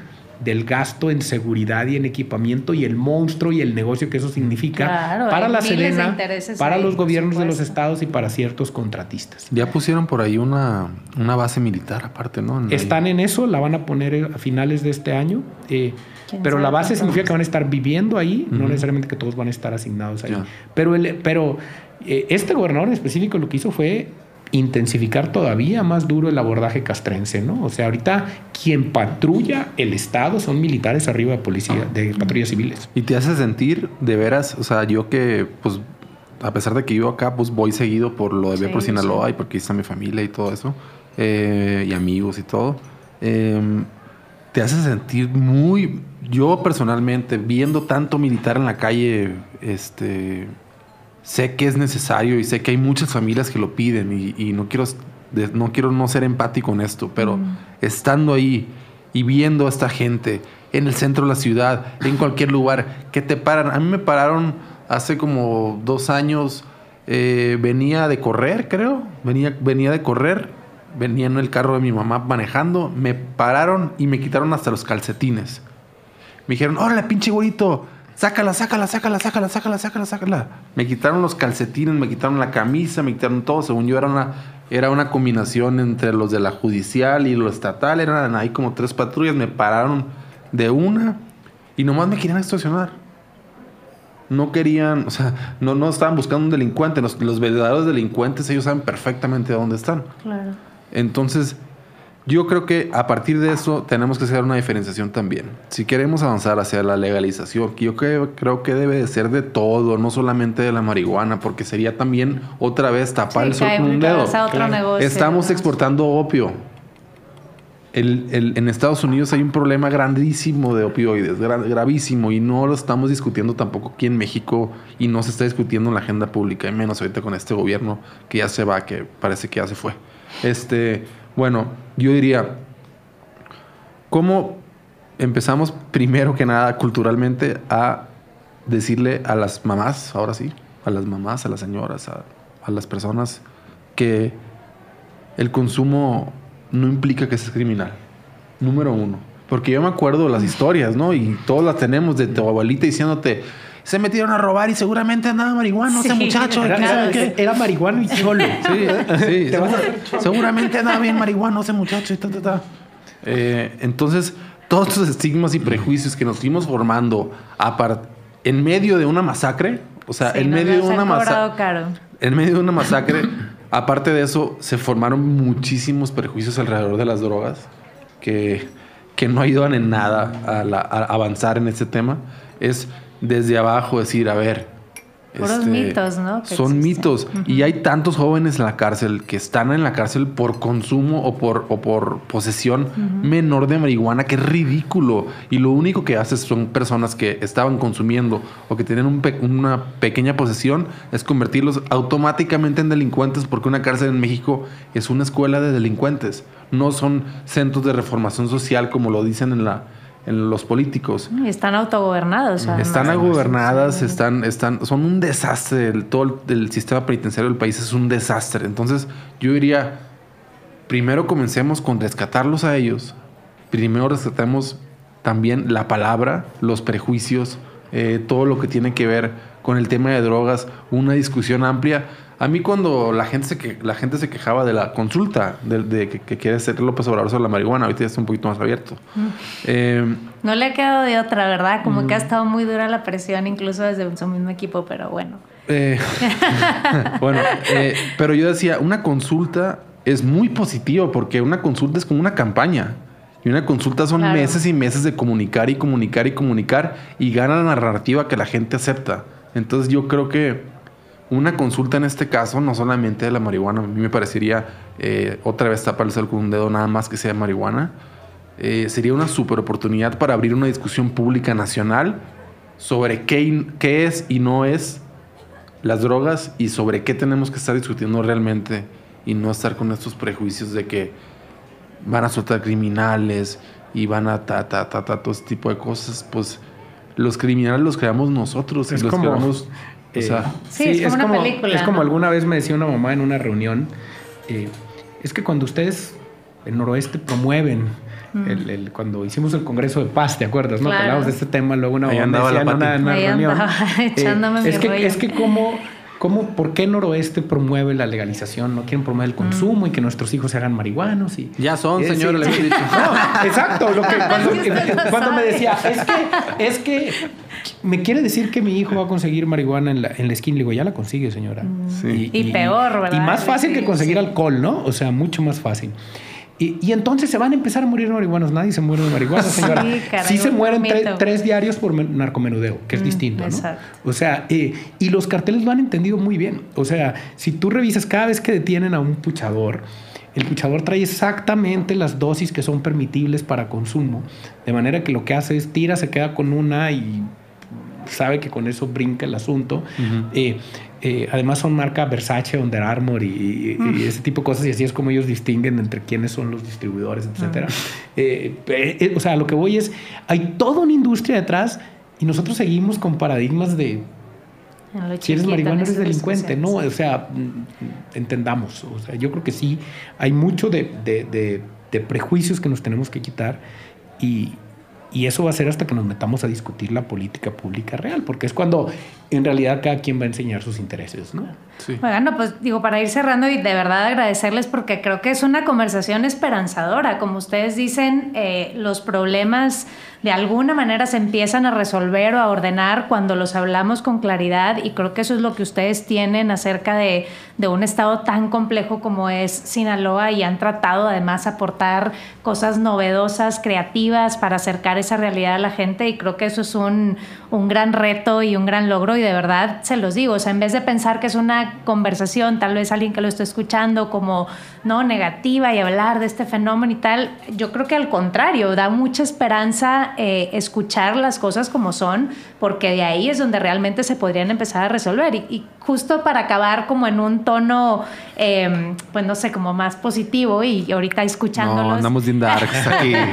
del gasto en seguridad y en equipamiento y el monstruo y el negocio que eso significa Claro, para la Sedena, para ahí, los gobiernos de los estados y para ciertos contratistas. Ya pusieron por ahí una, una base militar aparte, ¿no? En- Están en eso, la van a poner a finales de este año. eh, ¿Quién pero la base significa que van a estar viviendo ahí, no necesariamente que todos van a estar asignados ahí. Pero, el, pero eh, este gobernador en específico lo que hizo fue intensificar todavía más duro el abordaje castrense, ¿no? O sea, ahorita quien patrulla el estado son militares arriba de policía, de patrullas civiles. Y te hace sentir de veras, o sea, yo que, pues, a pesar de que vivo acá, pues voy seguido por lo de Sí, por Sinaloa sí. y porque ahí está mi familia y todo eso, eh, y amigos y todo. eh, te hace sentir muy, yo personalmente, viendo tanto militar en la calle, este, sé que es necesario y sé que hay muchas familias que lo piden y, y no quiero no quiero no ser empático en esto, pero estando ahí y viendo a esta gente en el centro de la ciudad, en cualquier lugar, que te paran. A mí me pararon hace como dos años, eh, venía de correr, creo, venía, venía de correr, venía en el carro de mi mamá manejando, me pararon y me quitaron hasta los calcetines. Me dijeron, órale, pinche güerito, sácala, sácala, sácala, sácala, sácala, sácala, sácala. Me quitaron los calcetines, me quitaron la camisa, me quitaron todo. Según yo, era una, era una combinación entre los de la judicial y lo estatal. Eran ahí como tres patrullas. Me pararon de una y nomás me querían extorsionar. No querían, o sea, no, no estaban buscando un delincuente. Los, los verdaderos delincuentes, ellos saben perfectamente dónde están. Claro. Entonces, yo creo que a partir de eso tenemos que hacer una diferenciación también. Si queremos avanzar hacia la legalización, que yo creo, creo que debe de ser de todo, no solamente de la marihuana, porque sería también otra vez tapar el sol con un dedo. Claro. Estamos ¿no? exportando opio. El- el- en Estados Unidos hay un problema grandísimo de opioides, gra- gravísimo, y no lo estamos discutiendo tampoco aquí en México y no se está discutiendo en la agenda pública, y menos ahorita con este gobierno que ya se va, que parece que ya se fue. Este, bueno, yo diría, ¿cómo empezamos primero que nada culturalmente a decirle a las mamás, ahora sí, a las mamás, a las señoras, a, las personas que el consumo no implica que seas criminal. Número uno. Porque yo me acuerdo las historias, ¿no? Y todas las tenemos de tu abuelita diciéndote, se metieron a robar y seguramente andaba marihuana ese Sí, muchacho. era- ¿quién sabe claro. qué?". Era marihuano y cholo. Sí, sí. Segura- seguramente andaba bien marihuano ese muchacho y ta, ta, ta. Eh, entonces, todos estos estigmas y prejuicios que nos fuimos formando en medio de una masacre, o sea, Sí, en medio de una masacre cobrado caro. en medio de una masacre, aparte de eso, se formaron muchísimos perjuicios alrededor de las drogas que, que no ayudan en nada a, la- a avanzar en este tema. Es desde abajo decir, a ver. este, mitos, ¿no? que Son existen. mitos. Y hay tantos jóvenes en la cárcel que están en la cárcel por consumo o por, o por posesión menor de marihuana, que es ridículo. Y lo único que haces son personas que estaban consumiendo o que tienen un pe- una pequeña posesión, es convertirlos automáticamente en delincuentes, porque una cárcel en México es una escuela de delincuentes. No son centros de reformación social como lo dicen en la en los políticos. Y están autogobernados. además. Están agobernadas, Sí. están, están, son un desastre. El- todo el, el sistema penitenciario del país es un desastre. Entonces, yo diría, primero comencemos con rescatarlos a ellos. Primero rescatemos también la palabra, los prejuicios, eh, todo lo que tiene que ver con el tema de drogas, una discusión amplia. A mí cuando la gente se, que, la gente se quejaba de la consulta, de, de que, que quiere hacer López Obrador sobre la marihuana, ahorita ya está un poquito más abierto. Eh, No le ha quedado de otra, ¿verdad? Como Mm. que ha estado muy dura la presión, incluso desde su mismo equipo, pero bueno. Eh, <laughs> bueno, eh, pero yo decía, una consulta es muy positivo porque una consulta es como una campaña. Y una consulta son Claro. meses y meses de comunicar y comunicar y comunicar y gana la narrativa que la gente acepta. Entonces yo creo que una consulta en este caso, no solamente de la marihuana, a mí me parecería eh, otra vez taparle el sol con un dedo nada más que sea marihuana, eh, sería una super oportunidad para abrir una discusión pública nacional sobre qué, qué es y no es las drogas y sobre qué tenemos que estar discutiendo realmente y no estar con estos prejuicios de que van a soltar criminales y van a ta, ta, ta, ta, todo este tipo de cosas, pues los criminales los creamos nosotros Es y los como, creamos, o Eh, Sí, es como una película, Es como ¿no? alguna vez me decía una mamá en una reunión, eh, es que cuando ustedes, el noroeste, promueven el, cuando hicimos el Congreso de Paz, ¿te acuerdas? ¿no? Que hablamos de este tema, luego una, Ahí andaba la una, una reunión. Eh, echándome es, mi que, rollo. es que cómo, cómo, ¿por qué Noroeste promueve la legalización? No quieren promover el consumo y que nuestros hijos se hagan marihuanos. Y, Ya son, Eh, señor, sí, le sí. había dicho. No, exacto. Lo que, <laughs> cuando, Es me decía, es que, es que me quiere decir que mi hijo va a conseguir marihuana en la, en la esquina. Le digo, ya la consigue, señora. Sí. Y peor, ¿verdad? Y más fácil que conseguir sí. alcohol, ¿no? O sea, mucho más fácil. Y, y entonces se van a empezar a morir marihuanos. Nadie se muere de marihuana, <laughs> Sí, señora. caray, sí se mueren tre- tres diarios por men- narcomenudeo, que es Mm, distinto, ¿no? exacto. O sea, eh, y los carteles lo han entendido muy bien. O sea, si tú revisas cada vez que detienen a un puchador, el puchador trae exactamente las dosis que son permitibles para consumo, de manera que lo que hace es tira, se queda con una y sabe que con eso brinca el asunto. Eh, eh, además son marca Versace, Under Armour y, y- y ese tipo de cosas y así es como ellos distinguen entre quiénes son los distribuidores, etcétera. Eh, eh, eh, o sea, lo que voy es, hay toda una industria detrás y nosotros seguimos con paradigmas de si eres marihuana eres delincuente, no, o sea, mm, entendamos, o sea, yo creo que sí, hay mucho de, de- de- de prejuicios que nos tenemos que quitar y, y eso va a ser hasta que nos metamos a discutir la política pública real, porque es cuando en realidad cada quien va a enseñar sus intereses, ¿no? Sí. Bueno, pues digo, para ir cerrando y de verdad agradecerles porque creo que es una conversación esperanzadora. Como ustedes dicen, eh, los problemas de alguna manera se empiezan a resolver o a ordenar cuando los hablamos con claridad y creo que eso es lo que ustedes tienen acerca de, de un estado tan complejo como es Sinaloa y han tratado además aportar cosas novedosas, creativas para acercar esa realidad a la gente y creo que eso es un, un gran reto y un gran logro y de verdad se los digo, o sea, en vez de pensar que es una conversación, tal vez alguien que lo está escuchando como no negativa y hablar de este fenómeno y tal, yo creo que al contrario, da mucha esperanza eh, escuchar las cosas como son, porque de ahí es donde realmente se podrían empezar a resolver y, y justo para acabar como en un tono, eh, pues no sé, como más positivo y ahorita escuchándolos. No, andamos bien darks aquí. <laughs>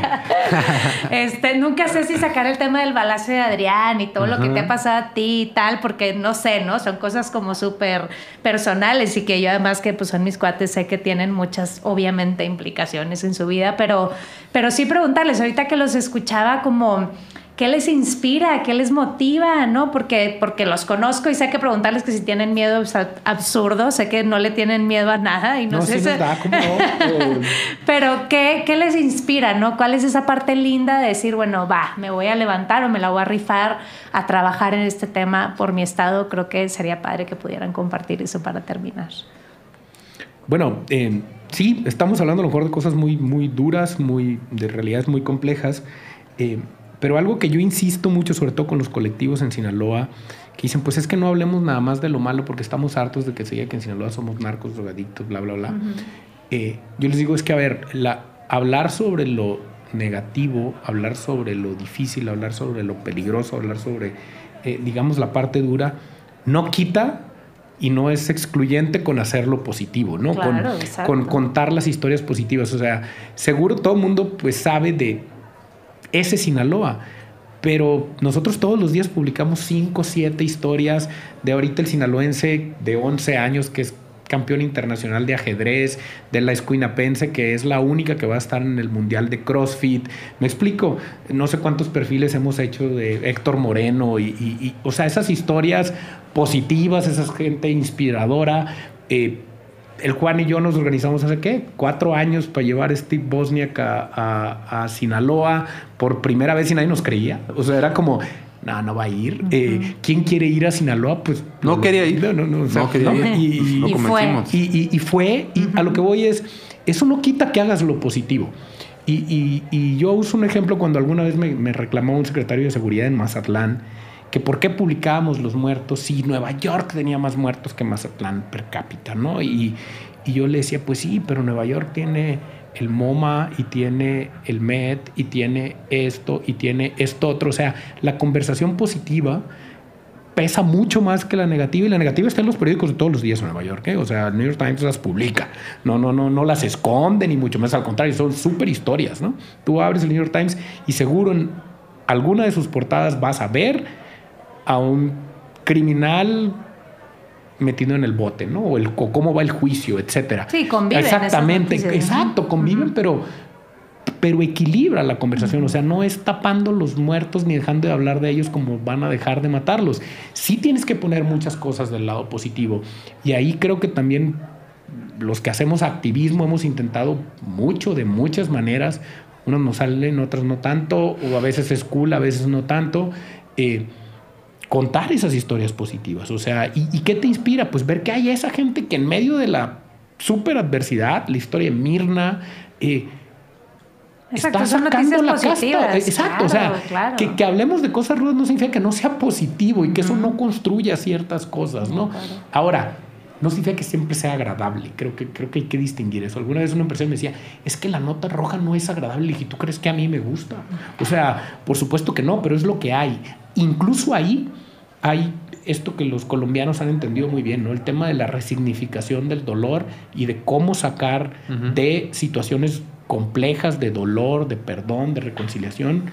Este, nunca sé si sacar el tema del balazo de Adrián y todo lo que te ha pasado a ti y tal, porque no sé, ¿no? Son cosas como súper personales y que yo además que pues son mis cuates sé que tienen muchas, obviamente, implicaciones en su vida, pero, pero sí preguntarles, ahorita que los escuchaba como... ¿Qué les inspira? ¿Qué les motiva? ¿No? Porque, porque los conozco y sé que preguntarles que si tienen miedo es ab- absurdo, sé que no le tienen miedo a nada y no, No, sé si- nos da como... <laughs> eh, pero, ¿qué, ¿qué les inspira, no? ¿Cuál es esa parte linda de decir, bueno, va, me voy a levantar o me la voy a rifar a trabajar en este tema por mi estado? Creo que sería padre que pudieran compartir eso para terminar. Bueno, eh, sí, estamos hablando a lo mejor de cosas muy, muy duras, muy, de realidades muy complejas, eh, pero algo que yo insisto mucho, sobre todo con los colectivos en Sinaloa, que dicen, pues es que no hablemos nada más de lo malo porque estamos hartos de que se diga que en Sinaloa somos narcos, drogadictos, bla, bla, bla. Eh, yo les digo, es que, a ver, la, hablar sobre lo negativo, hablar sobre lo difícil, hablar sobre lo peligroso, hablar sobre, eh, digamos, la parte dura, no quita y no es excluyente con hacerlo positivo, ¿no? Claro, con, exacto. con contar las historias positivas. O sea, seguro todo el mundo pues sabe de ese Sinaloa. Pero nosotros todos los días publicamos 5, 7 historias de ahorita el sinaloense de 11 años que es campeón internacional de ajedrez, de la escuinapense que es la única que va a estar en el mundial de CrossFit. Me explico, no sé cuántos perfiles hemos hecho de Héctor Moreno y, o sea, esas historias positivas, esa gente inspiradora. eh, el Juan y yo nos organizamos hace qué? Cuatro años para llevar a Steve Bosniak a, a- a Sinaloa por primera vez y nadie nos creía. O sea, era como, no, no va a ir. Eh, ¿Quién quiere ir a Sinaloa? Pues No quería ir. No, no, no. o sea, No quería ir. Y, y- Lo Y fue. y, y- y fue, y a lo que voy es, eso no quita que hagas lo positivo. Y, y- y yo uso un ejemplo cuando alguna vez me, me reclamó un secretario de seguridad en Mazatlán que por qué publicábamos los muertos si Nueva York tenía más muertos que Mazatlán per cápita, ¿no? Y, y yo le decía, pues sí, pero Nueva York tiene el MoMA y tiene el MED y tiene esto y tiene esto otro. O sea, la conversación positiva pesa mucho más que la negativa y la negativa está en los periódicos de todos los días en Nueva York. ¿eh? O sea, el New York Times las publica. No, no, no, no las esconde ni mucho más. Al contrario, son súper historias, ¿no? Tú abres el New York Times y seguro en alguna de sus portadas vas a ver a un criminal metido en el bote, ¿no? O, el, cómo va el juicio, etcétera. Sí, conviven. Exactamente, exacto, conviven, pero, pero equilibra la conversación. O sea, no es tapando los muertos ni dejando de hablar de ellos como van a dejar de matarlos. Sí tienes que poner muchas cosas del lado positivo. Y ahí creo que también los que hacemos activismo hemos intentado mucho, de muchas maneras. Unos nos salen, otras no tanto, o a veces es cool, a veces no tanto. Eh, contar esas historias positivas. O sea, ¿y, qué te inspira? Pues ver que hay esa gente que en medio de la super adversidad, la historia de Mirna, eh, está sacando la casta. Exacto, o sea, que, hablemos de cosas rudas no significa que no sea positivo y que eso no construya ciertas cosas, ¿no? Ahora, no significa que siempre sea agradable. Creo que, creo que hay que distinguir eso. Alguna vez una empresa me decía, es que la nota roja no es agradable. Y tú crees que a mí me gusta. O sea, por supuesto que no, pero es lo que hay. Incluso ahí hay esto que los colombianos han entendido muy bien, ¿no? El tema de la resignificación del dolor y de cómo sacar de situaciones complejas de dolor, de perdón, de reconciliación,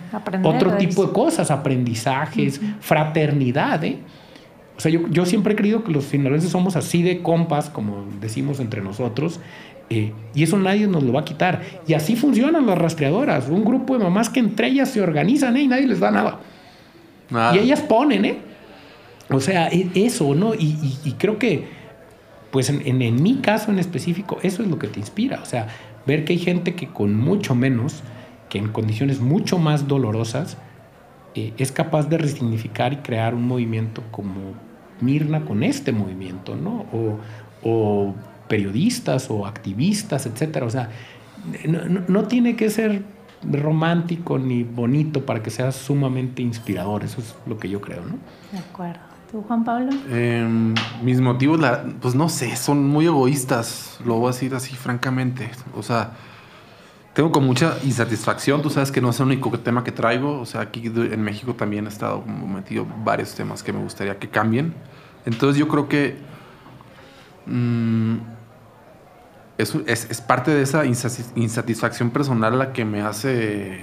otro tipo de cosas, aprendizajes, fraternidad, ¿eh? O sea, yo, siempre he creído que los finlandeses somos así de compas, como decimos entre nosotros, eh, y eso nadie nos lo va a quitar. Y así funcionan las rastreadoras. Un grupo de mamás que entre ellas se organizan ¿eh? y nadie les da nada. Y ellas ponen, ¿eh? O sea, e, eso, ¿no? Y, creo que, pues en, en, mi caso en específico, eso es lo que te inspira. O sea, ver que hay gente que con mucho menos, que en condiciones mucho más dolorosas, eh, es capaz de resignificar y crear un movimiento como Mirna con este movimiento, ¿no? O, periodistas o activistas, etcétera. O sea, no, tiene que ser romántico ni bonito para que sea sumamente inspirador. Eso es lo que yo creo, ¿no? De acuerdo. ¿Tú, Juan Pablo? Em, mis motivos, pues no sé, son muy egoístas. Lo voy a decir así, francamente. O sea, tengo con mucha insatisfacción. Tú sabes que no es el único tema que traigo. O sea, aquí en México también he estado metido varios temas que me gustaría que cambien. Entonces yo creo que mm, es, es, parte de esa insatisfacción personal la que me hace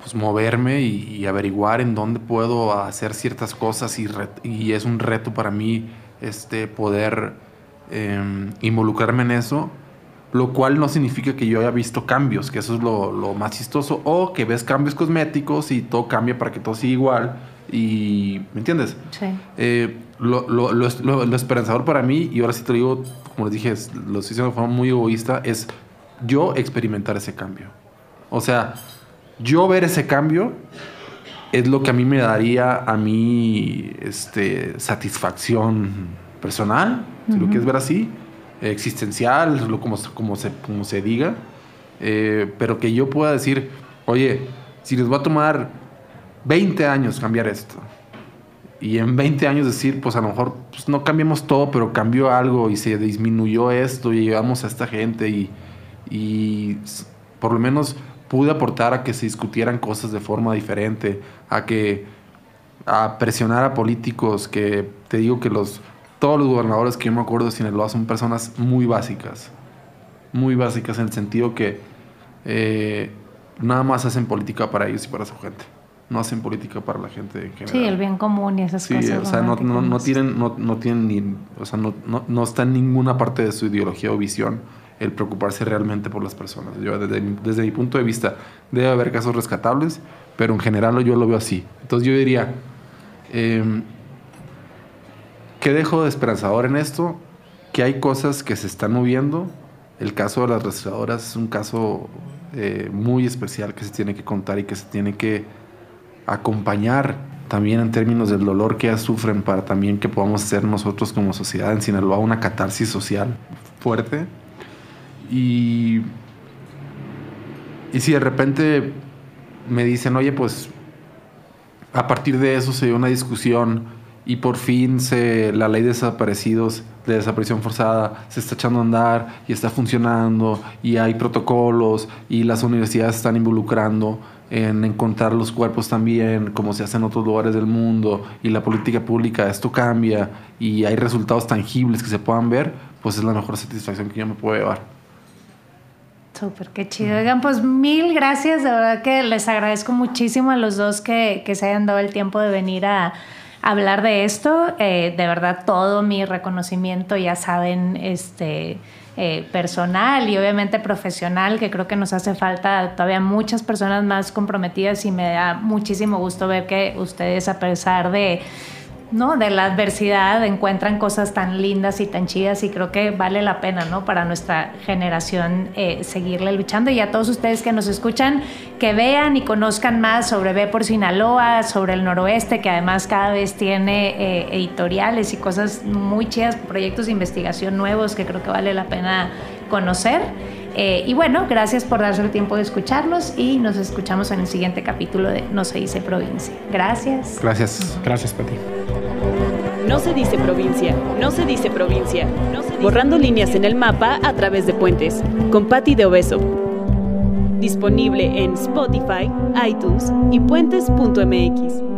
pues, moverme y, averiguar en dónde puedo hacer ciertas cosas y, y es un reto para mí este, poder em, involucrarme en eso lo cual no significa que yo haya visto cambios, que eso es lo, más chistoso, o que ves cambios cosméticos y todo cambia para que todo siga igual, y ¿me entiendes? Sí. Eh, lo, esperanzador para mí, y ahora sí te lo digo, como les dije, lo estoy diciendo de forma muy egoísta, es yo experimentar ese cambio. O sea, yo ver ese cambio es lo que a mí me daría a mí este, satisfacción personal, si lo quieres ver así existencial, como, como, se, como se diga, eh, pero que yo pueda decir, oye, si les va a tomar 20 años cambiar esto, y en 20 años decir, pues a lo mejor pues no cambiamos todo, pero cambió algo y se disminuyó esto y llegamos a esta gente y, y por lo menos pude aportar a que se discutieran cosas de forma diferente, a que a presionar a políticos que te digo que los todos los gobernadores que yo me acuerdo de Sinaloa son personas muy básicas. Muy básicas en el sentido que eh, nada más hacen política para ellos y para su gente. No hacen política para la gente en general. Sí, el bien común y esas cosas. Sí, o sea, no, tienen, no, tienen ni, o sea, no, está en ninguna parte de su ideología o visión el preocuparse realmente por las personas. Yo, desde, desde mi punto de vista, debe haber casos rescatables, pero en general yo lo veo así. Entonces yo diría, eh, ¿Qué dejo de esperanzador en esto? Que hay cosas que se están moviendo. El caso de las restauradoras es un caso eh, muy especial que se tiene que contar y que se tiene que acompañar también en términos del dolor que ellas sufren para también que podamos ser nosotros como sociedad en Sinaloa una catarsis social fuerte. Y, y si de repente me dicen, oye, pues a partir de eso se dio una discusión y por fin se, la ley de desaparecidos, de desaparición forzada, se está echando a andar y está funcionando y hay protocolos y las universidades están involucrando en encontrar los cuerpos también, como se hace en otros lugares del mundo, y la política pública, esto cambia y hay resultados tangibles que se puedan ver, pues es la mejor satisfacción que yo me puedo llevar. Súper, qué chido. Oigan, pues mil gracias. De verdad que les agradezco muchísimo a los dos que, que se hayan dado el tiempo de venir a, hablar de esto. Eh, de verdad, todo mi reconocimiento, ya saben, este, eh, personal y obviamente profesional, que creo que nos hace falta todavía muchas personas más comprometidas y me da muchísimo gusto ver que ustedes, a pesar de ¿no? De la adversidad encuentran cosas tan lindas y tan chidas y creo que vale la pena, ¿no? Para nuestra generación eh, seguirle luchando y a todos ustedes que nos escuchan, que vean y conozcan más sobre B por Sinaloa, sobre el noroeste, que además cada vez tiene eh, editoriales y cosas muy chidas, proyectos de investigación nuevos que creo que vale la pena conocer. Eh, y bueno, gracias por darse el tiempo de escucharnos y nos escuchamos en el siguiente capítulo de No se dice provincia. Gracias. Gracias, gracias Pati. No se dice provincia, no se dice provincia. No se Borrando líneas en el mapa a través de puentes. Con Patti de Obeso. Disponible en Spotify, iTunes y puentes.mx.